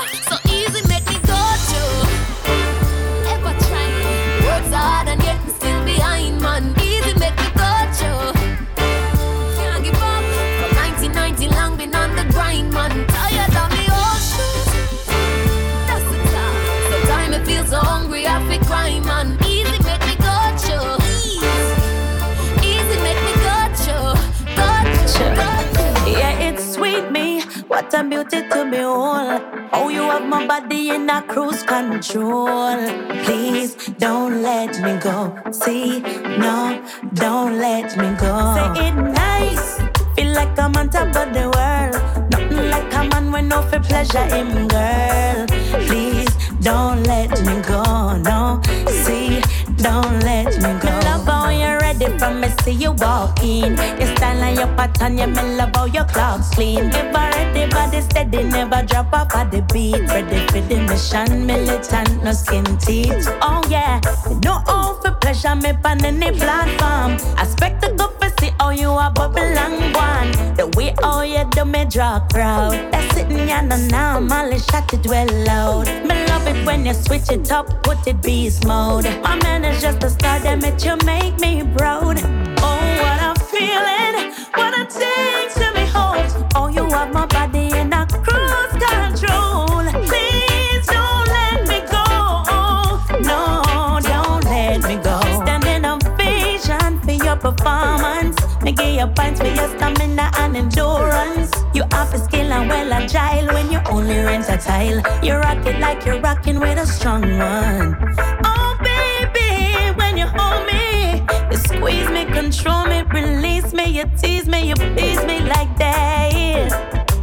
What a beauty to behold. Oh, you have my body in a cruise control. Please don't let me go. See, no, don't let me go. Say it nice. Feel like I'm on top of the world. Nothing like a man when no for pleasure him, girl. Please don't let see you walking. Your style and your pattern, you me love your clocks clean. Never ready, body steady, never drop off at the beat. Ready for the mission, militant, no skin teeth. Oh yeah, no all for pleasure, me on any platform. I to go for see how you are bubble and one. The way how you do me draw crowd. That's sitting ya no normal, shut it well loud. Me love it when you switch it up, put it beast mode. My man is just a star, damn it, you make me proud. Oh, what I'm feeling, what a thing to behold. Oh, you have my body in a cruise control. Please don't let me go. No, don't let me go. Standing ovation for your performance. Me give you points for your stamina and endurance. You have a skill and well agile when you only rent a tile. You rock it like you're rocking with a strong one. Control me, release me, you tease me, you please me like that.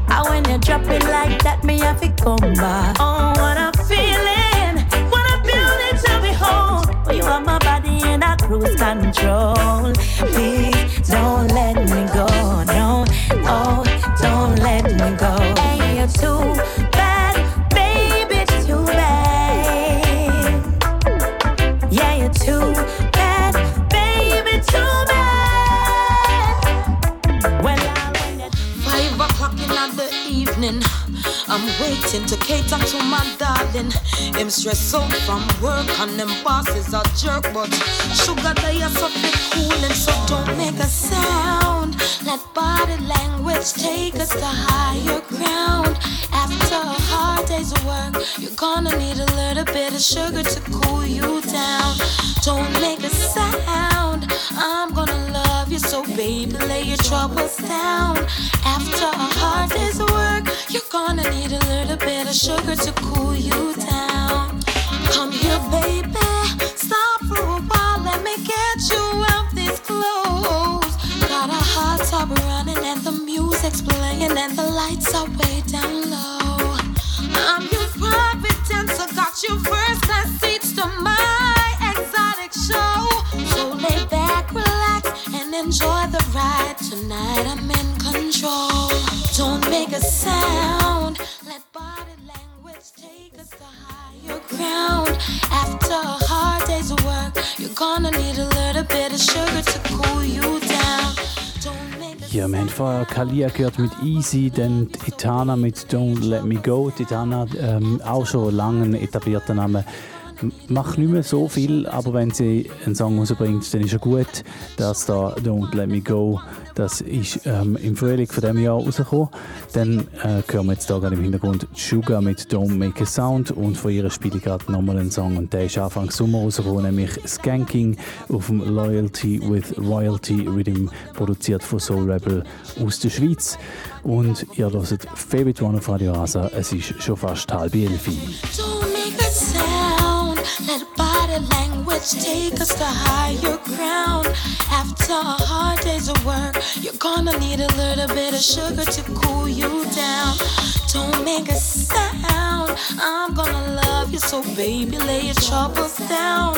And when you drop it like that, me have to come back. Oh, what a feeling, what a beauty to behold. Oh, you have my body in a cruise control. Please don't let me go, no, oh, don't let me go. Hey, you're too waiting to cater to my darling. Him stressed out from work and them bosses are jerk, but sugar they are so cooling, so don't make a sound. Let body language take us to higher ground. After a hard day's work, you're gonna need a little bit of sugar to cool you down. Don't make a sound. I'm gonna love you, so baby, lay your troubles down. After a hard day's work, you're gonna need a little bit of sugar to cool you down. Come here, baby, stop for a while, let me get you out these clothes. Got a hot tub running and the music's playing and the lights are way down low. I'm your private dancer, got you first vorher Kalia gehört mit Easy, dann Itana mit Don't Let Me Go. Itana, ähm, auch schon lange ein etablierter Name. Macht nicht mehr so viel, aber wenn sie einen Song rausbringt, dann ist er gut. Das da, Don't Let Me Go, das ist ähm, im Frühling von diesem Jahr rausgekommen. Dann äh, hören wir jetzt da gerade im Hintergrund Sugar mit Don't Make a Sound und von ihr spiele ich gerade nochmal einen Song und der ist Anfang Sommer rausgekommen, nämlich Skanking auf dem Loyalty with Royalty Rhythm, produziert von Soul Rebel aus der Schweiz. Und ihr hört Favorite One auf Radio Rasa, es ist schon fast halb elf. Don't body language take us to higher ground. After a hard day's of work, you're gonna need a little bit of sugar to cool you down. Don't make a sound. I'm gonna love you, so baby, lay your troubles down.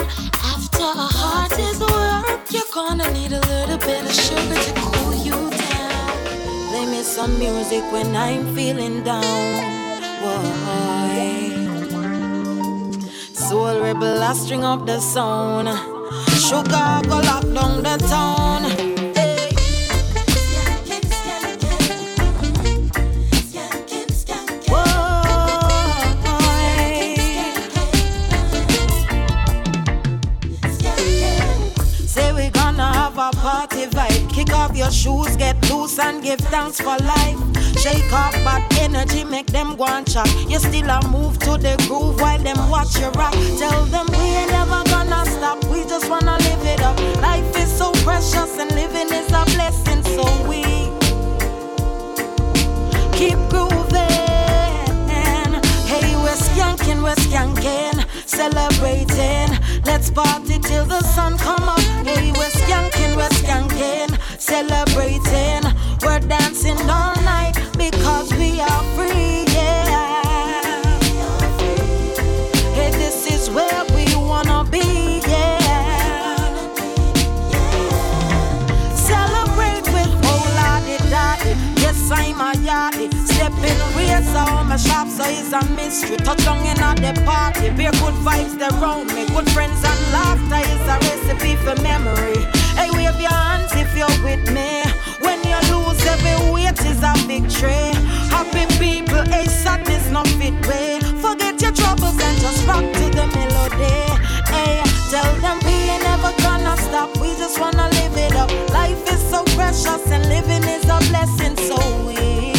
After a hard day's of work, you're gonna need a little bit of sugar to cool you down. Play me some music when I'm feeling down. Why? Soul rebel, I string up the sound. Sugar go lock down the town. Hey. Say we gonna have a party vibe. Kick off your shoes, get loose and give thanks for life. Shake off bad energy, make them go and chat. You still a move to the groove while them watch you rock. Tell them we ain't never gonna stop. We just wanna live it up. Life is so precious and living is a blessing. So we keep grooving. Hey, we're skanking, we're skanking, celebrating. Let's party till the sun come up. Hey, we're skanking, we're skanking, celebrating. We're dancing all night because we are free. Yeah. Hey, this is where we wanna be. Yeah. Celebrate with whole. Yes, I'm a. Stepping my a mystery. Touch on in at the party. Beer good vibes around me. Good friends and laughter is a recipe for memory. Wave your hands if you're with me. When you lose, every weight is a victory. Happy people, hey, sadness not fit way. Forget your troubles and just rock to the melody. Hey, tell them we ain't never gonna stop. We just wanna live it up. Life is so precious and living is a blessing. So we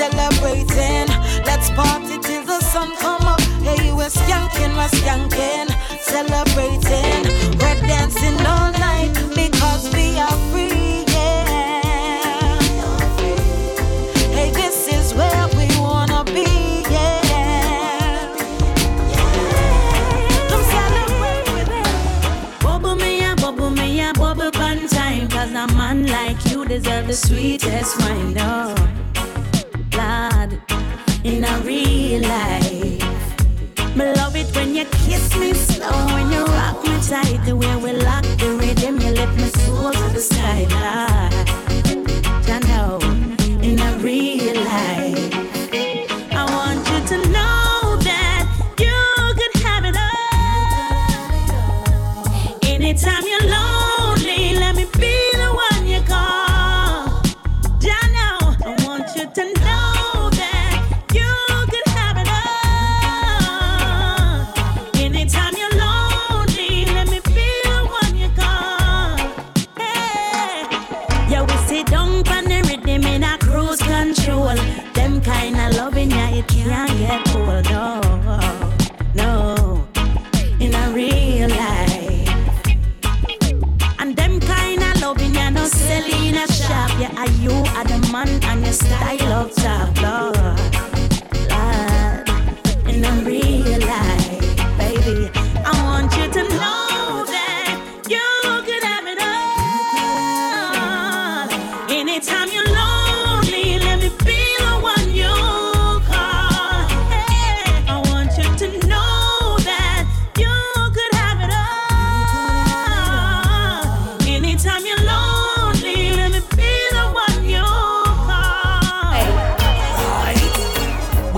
celebrating. Let's party till the sun come up. Hey, we're skanking, we're skanking, celebrating. We're dancing all night because we are free. Yeah. Hey, this is where we wanna be. Yeah. Come celebrate. Bubble me a bubble me a bubble one time Cause a man like you deserve the sweetest wine Oh, in a real life. Me love it when you kiss me slow When you rock me tight The way we lock the rhythm You lift my soul to the sky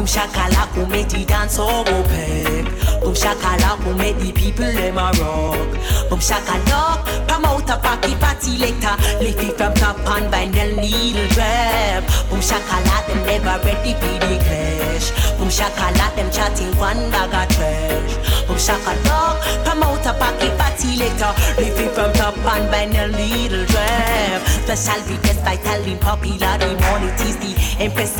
Boom shakalak, who make the dance all open. Boom shakalak, who make the people them a rock. Boom shakalak, promote a party party later. Lift it from top and the needle drop. Boom shakalak, them never ready for the clash. Boom shakalak, them chatting one bag of trash. Boom shakalak, promote a party party later. Lift it from top and the needle. Special request by telling popular is the Empress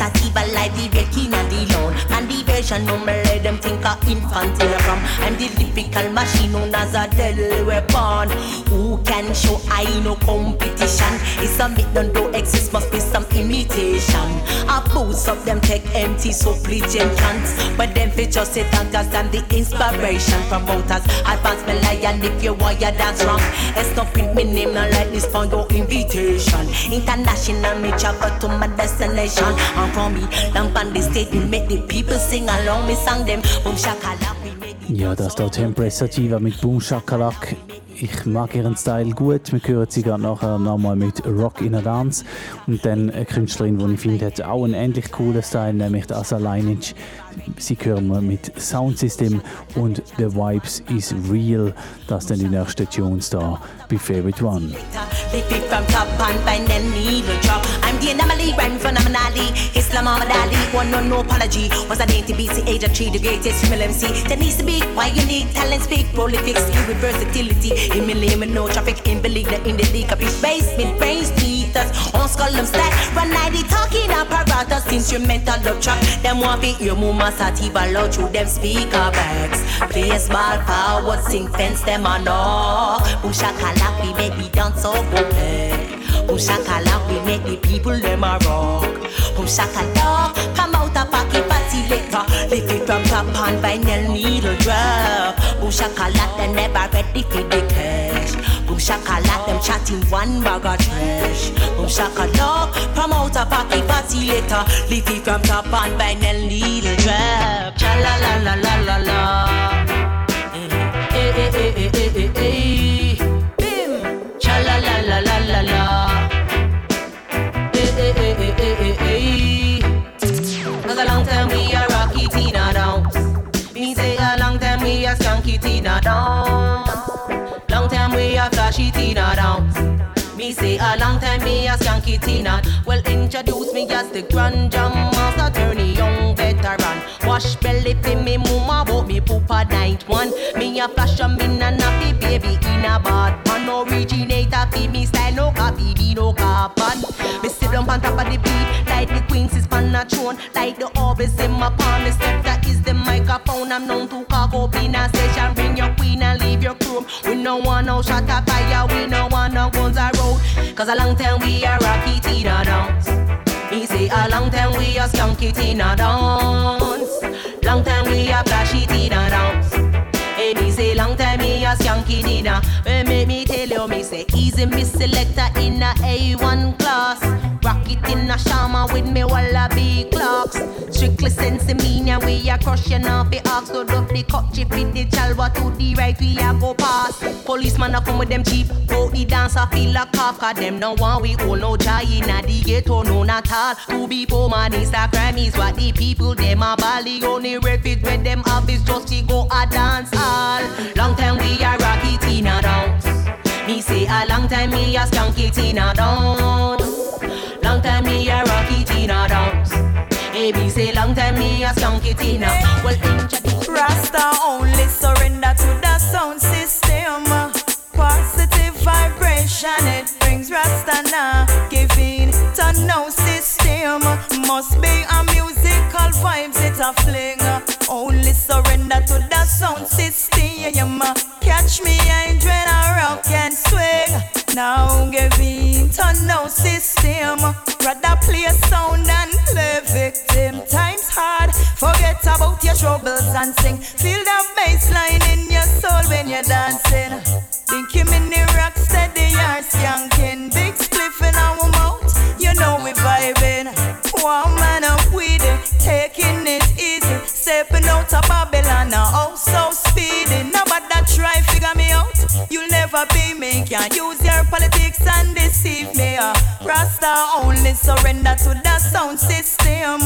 live the red king and the And the version number let them think of from I'm the typical machine known as a deadly weapon. Who can show I no competition? It's a myth don't exist must be some imitation. I boost up them tech empty so preaching chants. But them features say cause I'm the inspiration. Promoters advance me lion if you want ya dance wrong. It's not print me name not like this for your invitation. International me travel to my destination. And from me lamp on the stage make the people sing Ja, das dort Empress Sativa mit Boom Shakalak. Ich mag ihren Style gut. Wir hören sie gerade nachher nochmal mit Rock in a Dance. Und dann eine Künstlerin, die ich finde, hat auch einen ähnlich coolen Style, nämlich Asa Lineage. Sie hören wir mit Sound System und The Vibes is Real. Das sind die nächsten Tunes da bei Favorite One. And the drop. I'm the anomaly, run phenomenally. Islam Muhammad Ali, one no no apology. Was a dainty BC age of three, the greatest female MC. That needs to be why unique talent speak, prolific skill with versatility. In me with no traffic, in believe that in the league of his basement, brains, teethers, on skull them stack. Run 90 talking apparatus, instrumental love track. Them want be hear Muma Sativa loud through them speaker bags. Play a small forward, sing fence them on all. Shakalak, we make dance so open. Boom shakalak, we make the people them a rock. Boom shakalak, come out a pocket party later. Lift it from top and vinyl needle drop. Boom shakalak, they never ready for the cash. Boom shakalak, them chatting one bag of trash. Boom shakalak, promote a pocket party later. Lift it from top and vinyl needle drop. Cha la la la la la la we a flash it in a dance. Me say a long time me a skank it in a. Well introduce me as the grand jam master, turn young veteran. Wash belly fi me mama, but me poop a night one. Me a flash a me na nappy baby in a bad pan. Originator fi me style, no copy, be no carbon. Me sit down on top of the beat, like the queens is pan a throne, like the orbits in my palm. Me step that is the microphone. I'm known to cock up in a session. Bring your crew. We no want no shot of fire, we no want no guns a road. Cause a long time we are rocky in a dance. Me say a long time we are skunk it in a dance. Long time we are flash a skunk in a. Make me tell you, me say easy me selector in a A1 class. Rock it in a shama with me wallaby clocks. Strictly sense mean ya we a crush you now be ask to up the cut chip with the chalwa to the right we a go past. Policeman a come with them cheap. Go the dancer feel a cough cause them no want we all no joy in a the ghetto no not all. To be poor man Instagram is what the people them a bally only refuge when them have is just to go a dance hall. A skunk it in a dance. Long time me a rock it in a dance. Me say long time me a skunk it in a. Well, Rasta only surrender to the sound system. Positive vibration it brings Rasta now. Giving to no system. Must be a musical vibes it a fling. Only surrender to the sound system. Catch me I swing. give in to no system. Rather play sound and play victim. Times hard. Forget about your troubles and sing. Feel the bass line in your soul when you're dancing. Be me. Can't use your politics and deceive me. Uh. Rasta only surrender to the sound system.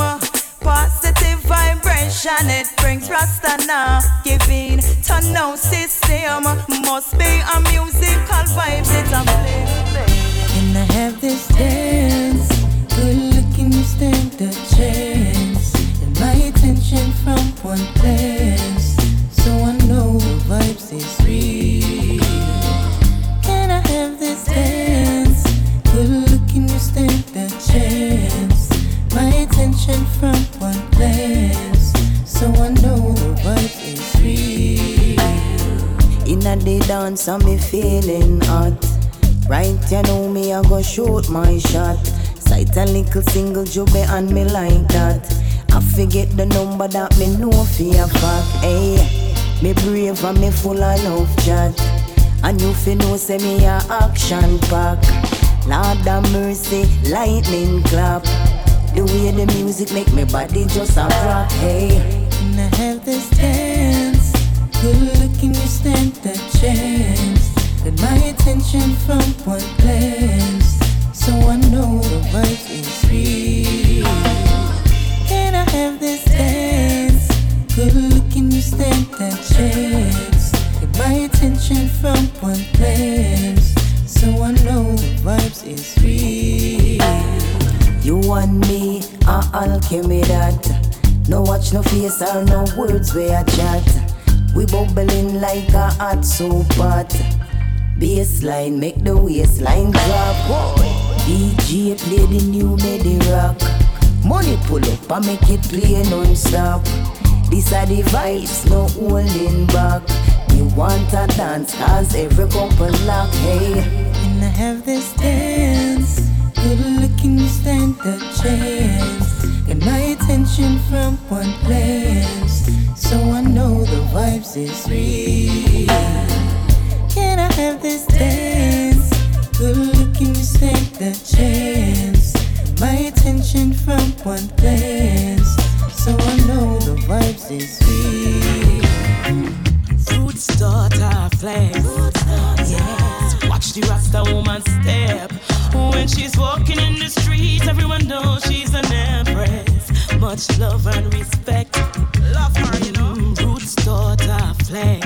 Positive vibration, it brings Rasta now. Giving to no system. Must be a musical vibes, it's a Can I have this dance? Good looking, you stand a chance. And my attention from one glance. Dance, I'm me feeling hot. Right, you know me, I go shoot my shot. Sight a little single jubby and me like that. I forget the number that me know for fact. Hey, me brave and me full of love chat. And you fi know say me a action pack. Lord have mercy, lightning clap. The way the music make me body just a rock. Hey. Can I have this dance? Good looking, you stand the chance. Get my attention from one glance. So I know the vibe is real. Can I have this dance? Good looking, you stand the chance. Get my attention from one glance. So I know the vibes is real. You and me are alchemy that No watch no face or no words where I chat. We bubbling like a hot soup pot. Bassline make the waistline drop. DJ play the new medi rock. Money pull up and make it play non-stop. These are the vibes, no holding back want a dance cause every couple lock Hey, Can I have this dance? Good looking, you stand a chance. Get my attention from one glance. So I know the vibes is real. Can I have this dance? Good looking, you stand a chance. My attention from one glance. So I know the vibes is real. Roots daughter flex. Yes, watch the Rasta woman step. When she's walking in the streets, everyone knows she's an empress. Much love and respect. Love her, you know. Mm, Roots daughter flex.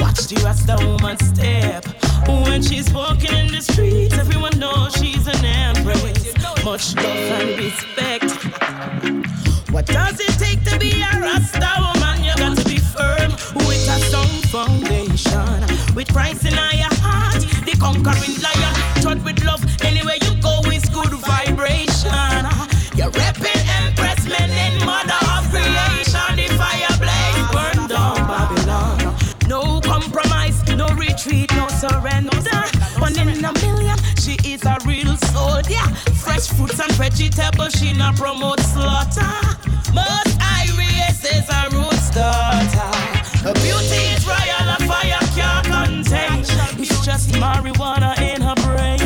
Watch the Rasta woman step. When she's walking in the streets, everyone knows she's an empress. Much love and respect. What does it take to be a Rasta? Foundation. With Christ in our heart, the conquering lion. Taught with love, anywhere you go is good vibration. You're repping Empress men in mother of creation. The fire blaze, burn down Babylon. No compromise, no retreat, no surrender. One in a million, she is a real soldier. Fresh fruits and vegetables, she not promote slaughter. Most Iris is a root starter. Beauty is royal, a fire can't contain. It's just marijuana in her brain.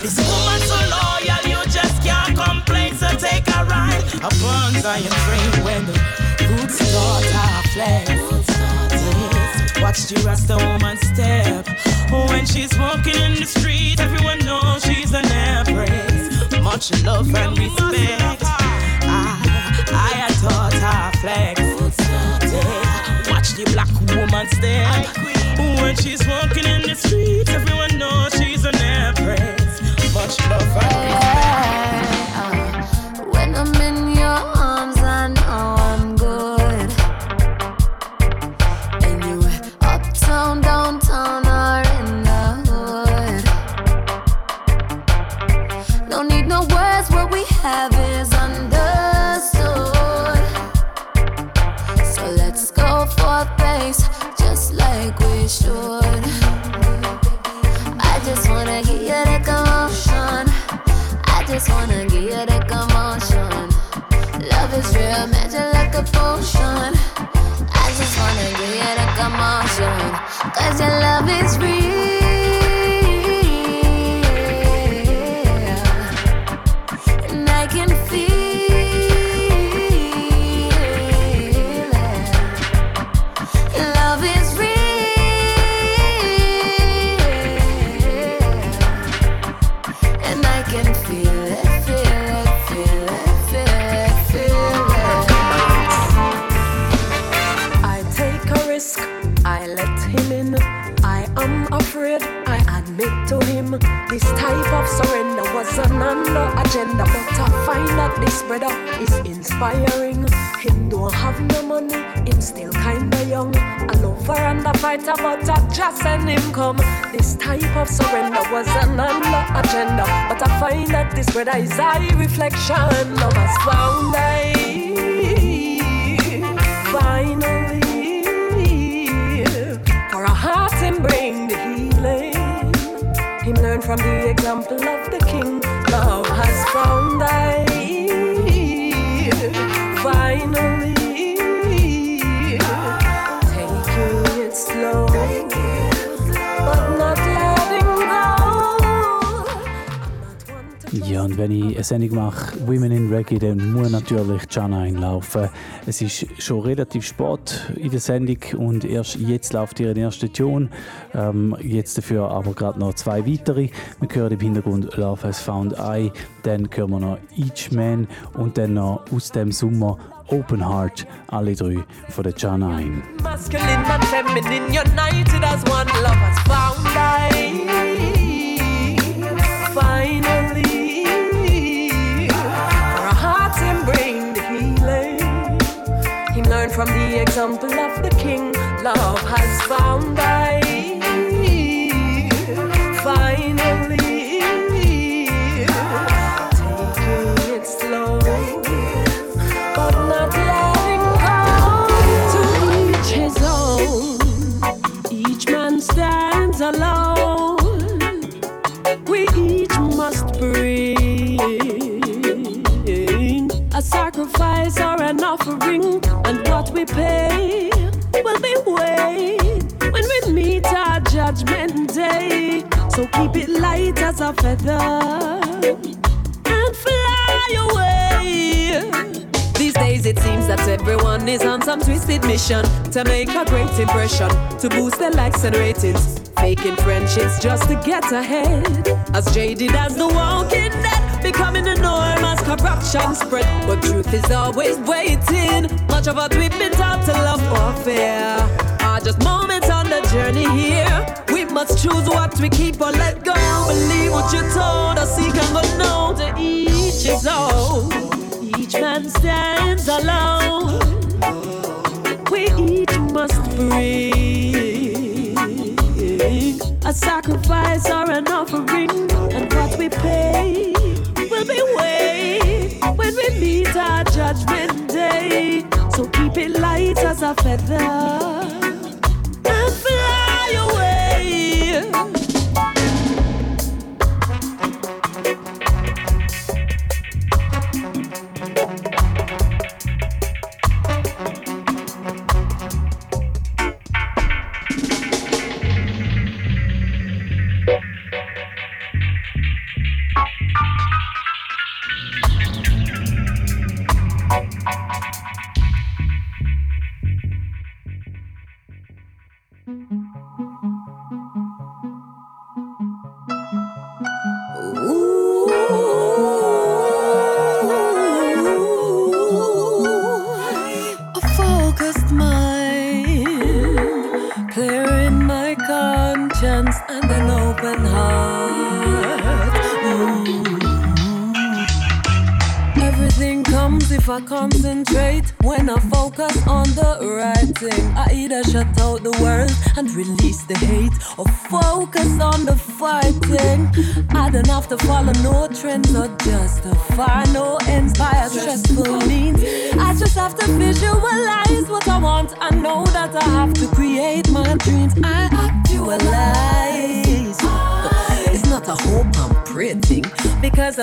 This woman so loyal, you just can't complain. So take a ride when the the Rasta woman step. When she's walking in the street, everyone knows she's an empress. Much love and respect. I, I taught her flex. Watch the black woman step. When she's walking in the streets, everyone knows she's an empress. Much love and respect. Just wanna give you the commotion. Love is real, magic like a potion. I just wanna give you the commotion. Cause your love is real. Find that this brother is inspiring. Him don't have no money, him still kinda young. A lover and a fighter, but I just send him come. This type of surrender was an under agenda, but I find that this brother is a reflection of us found I finally for a heart and bring the healing. Him learn from the example of the king. Love has found I finally Ja, und wenn ich eine Sendung mache, Women in Reggae, dann muss natürlich Jana einlaufen. Es ist schon relativ spät in der Sendung und erst jetzt läuft ihre erste Tune. Ähm, jetzt dafür aber gerade noch zwei weitere. Wir hören im Hintergrund Love Has Found I, dann hören wir noch Each Man und dann noch aus dem Sommer Open Heart, alle drei von der Jana ein. Masculine and feminine united as from the example of the king. Love has found I pay will be weighed when we meet our judgment day. So keep it light as a feather and fly away. These days it seems that everyone is on some twisted mission to make a great impression, to boost their likes and ratings. Faking friendships just to get ahead. As jaded as the walking dead, becoming the norm as corruption spread. But truth is always waiting much of what we've been taught to love or fear are just moments on the journey here. We must choose what we keep or let go. Believe what you're told or seek and go know to each his own. Each man stands alone. We each must bring a sacrifice or an offering, and what we pay. light as a feather.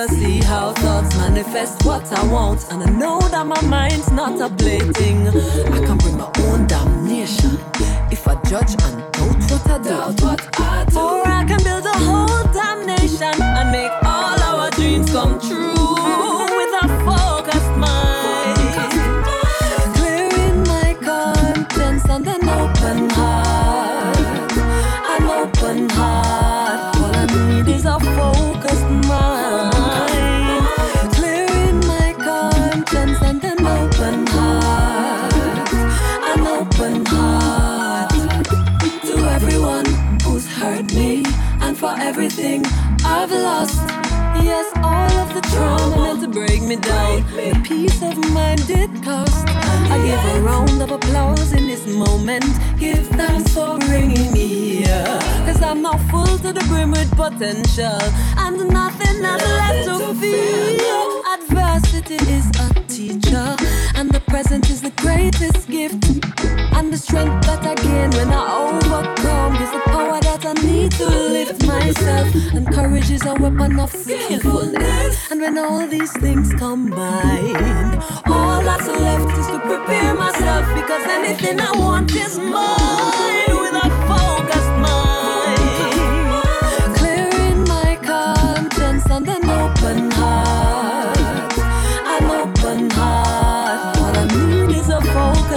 to see how thoughts manifest what I want, and I know that my mind's not a plaything. everything I've lost. Yes, all of the trauma meant to break me down. The peace of mind it cost. I give a round of applause in this moment. Give thanks for bringing me here. Cause I'm not full to the brim with potential. And nothing has left to fear. Adversity is a teacher and the present is the greatest gift. And the strength that I gain when I overcome is the power that I need to lift myself. And courage is a weapon of skillfulness. And when all these things combine, all that's left is to prepare myself because anything I want is mine.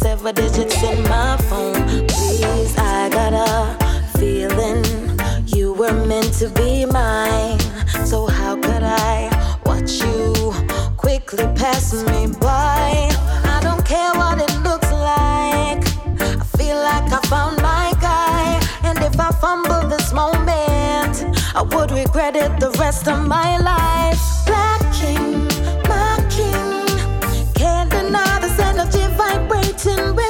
Seven digits in my phone. Please, I got a feeling you were meant to be mine. So, how could I watch you quickly pass me by? I don't care what it looks like. I feel like I found my guy. And if I fumble this moment, I would regret it the rest of my life. waiting with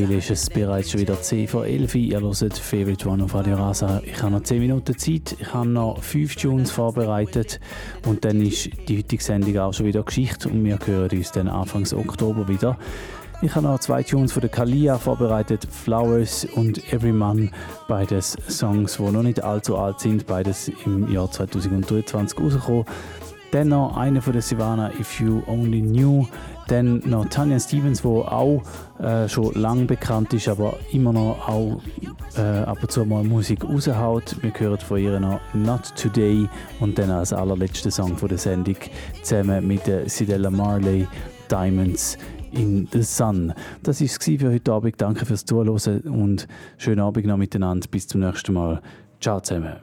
mittlerweile ist es bereits schon wieder 10 vor 11 Uhr. Ihr hört Favorite One auf Radio Rasa. Ich habe noch 10 Minuten Zeit. Ich habe noch 5 Tunes vorbereitet. Und dann ist die heutige Sendung auch schon wieder Geschichte. Und wir hören uns dann Anfang Oktober wieder. Ich habe noch zwei Tunes von der Kalia vorbereitet, Flowers und Everyman, beides Songs, die noch nicht allzu alt sind, beides im Jahr 2023 rausgekommen. Dann noch eine von der Sivana, If You Only Knew. Dann noch Tanya Stevens, die auch äh, schon lange bekannt ist, aber immer noch auch äh, ab und zu mal Musik raushaut. Wir hören von ihr noch Not Today und dann als allerletzter Song von der Sendung zusammen mit der Sidella Marley, Diamonds in the Sun. Das war es für heute Abend. Danke fürs Zuhören und schönen Abend noch miteinander. Bis zum nächsten Mal. Ciao zusammen.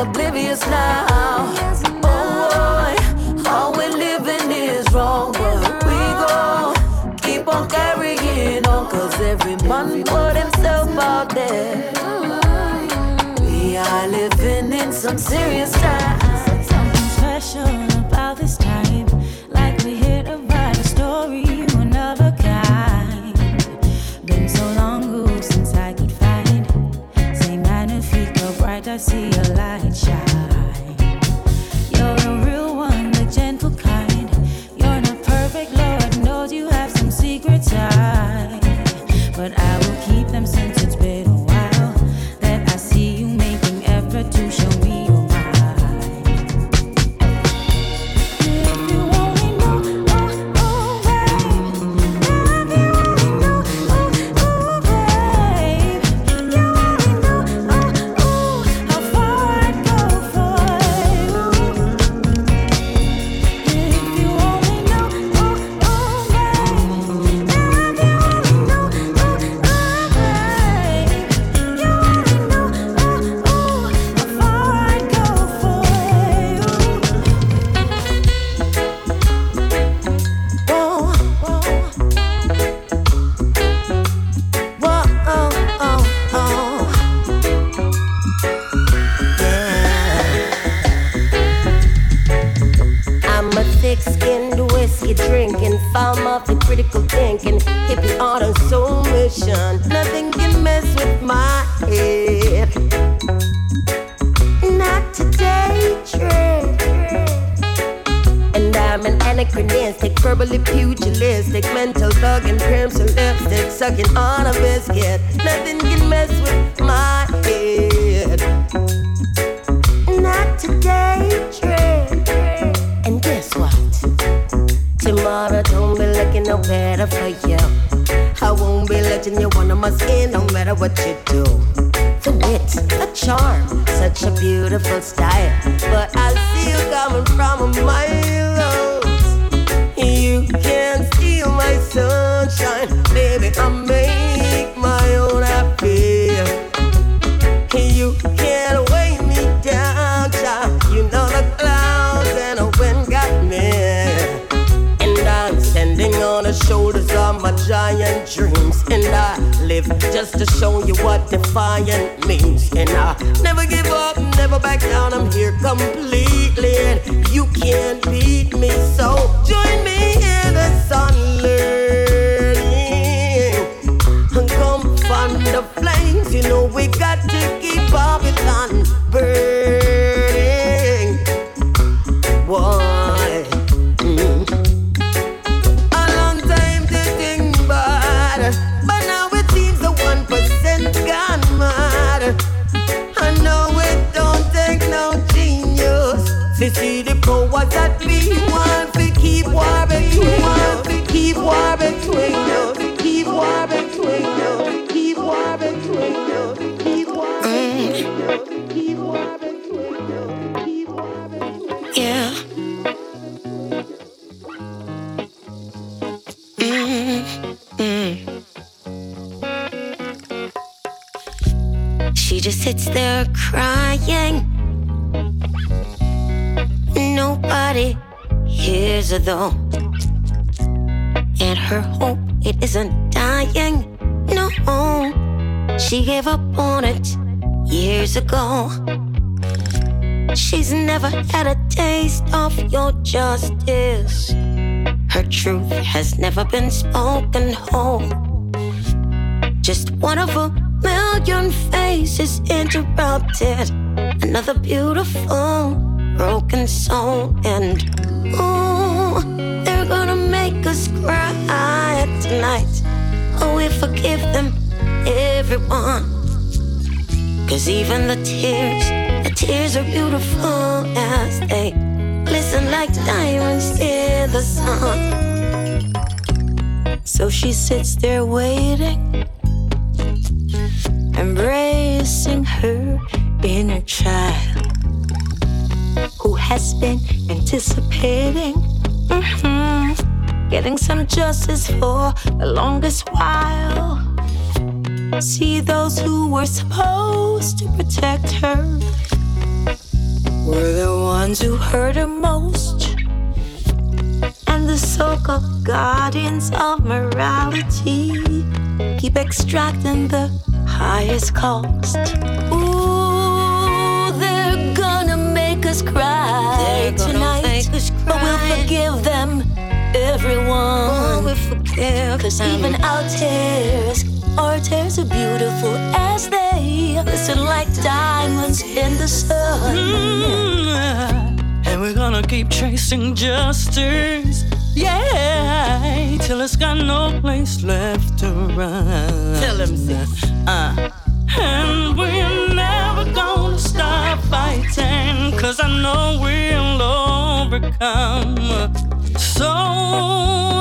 oblivious now. Oh, boy, all we're living is wrong, but we go keep on carrying on, cause every man put himself out there. We are living in some serious times. Something special. She gave up on it years ago. She's never had a taste of your justice. Her truth has never been spoken whole. Just one of a million faces interrupted. Another beautiful broken soul. And ooh, they're gonna make us cry tonight. Oh, we forgive them, everyone. Cause even the tears, the tears are beautiful as they glisten like diamonds in the sun. So she sits there waiting, embracing her inner child who has been anticipating mhm, getting some justice for the longest while. See those who were supposed to protect her were the ones who hurt her most. And the so called guardians of morality keep extracting the highest cost. Ooh, they're gonna make us cry tonight. make us But we'll forgive them, everyone. Oh, we forgive Cause them. even our tears, our tears are beautiful as they glisten like diamonds in the sun. Mm, and we're gonna keep chasing justice. Yeah, till it's got no place left to run. Tell 'em, sis. Uh, and we're never gonna stop fighting, cause I know we'll overcome. So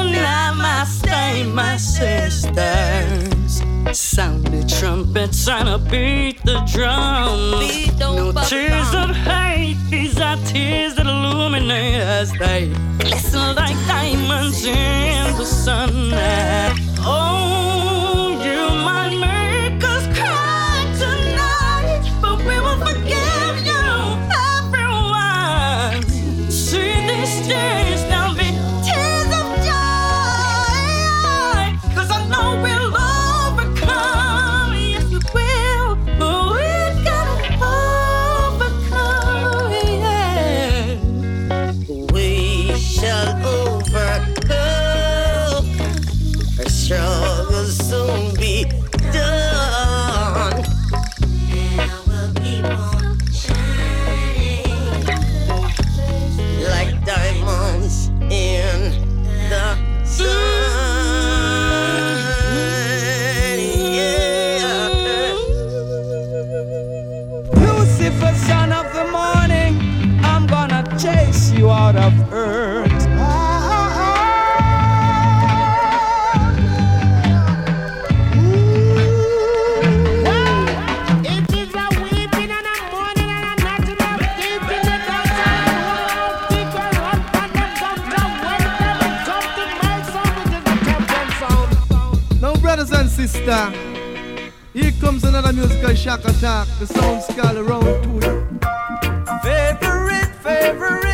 namaste, my sisters. Sound the trumpets and beat the drum. No tears of hate, these are tears that illuminate as they glisten like diamonds in the sun. Oh, musical shock attack. The sound skull around two. Favorite, favorite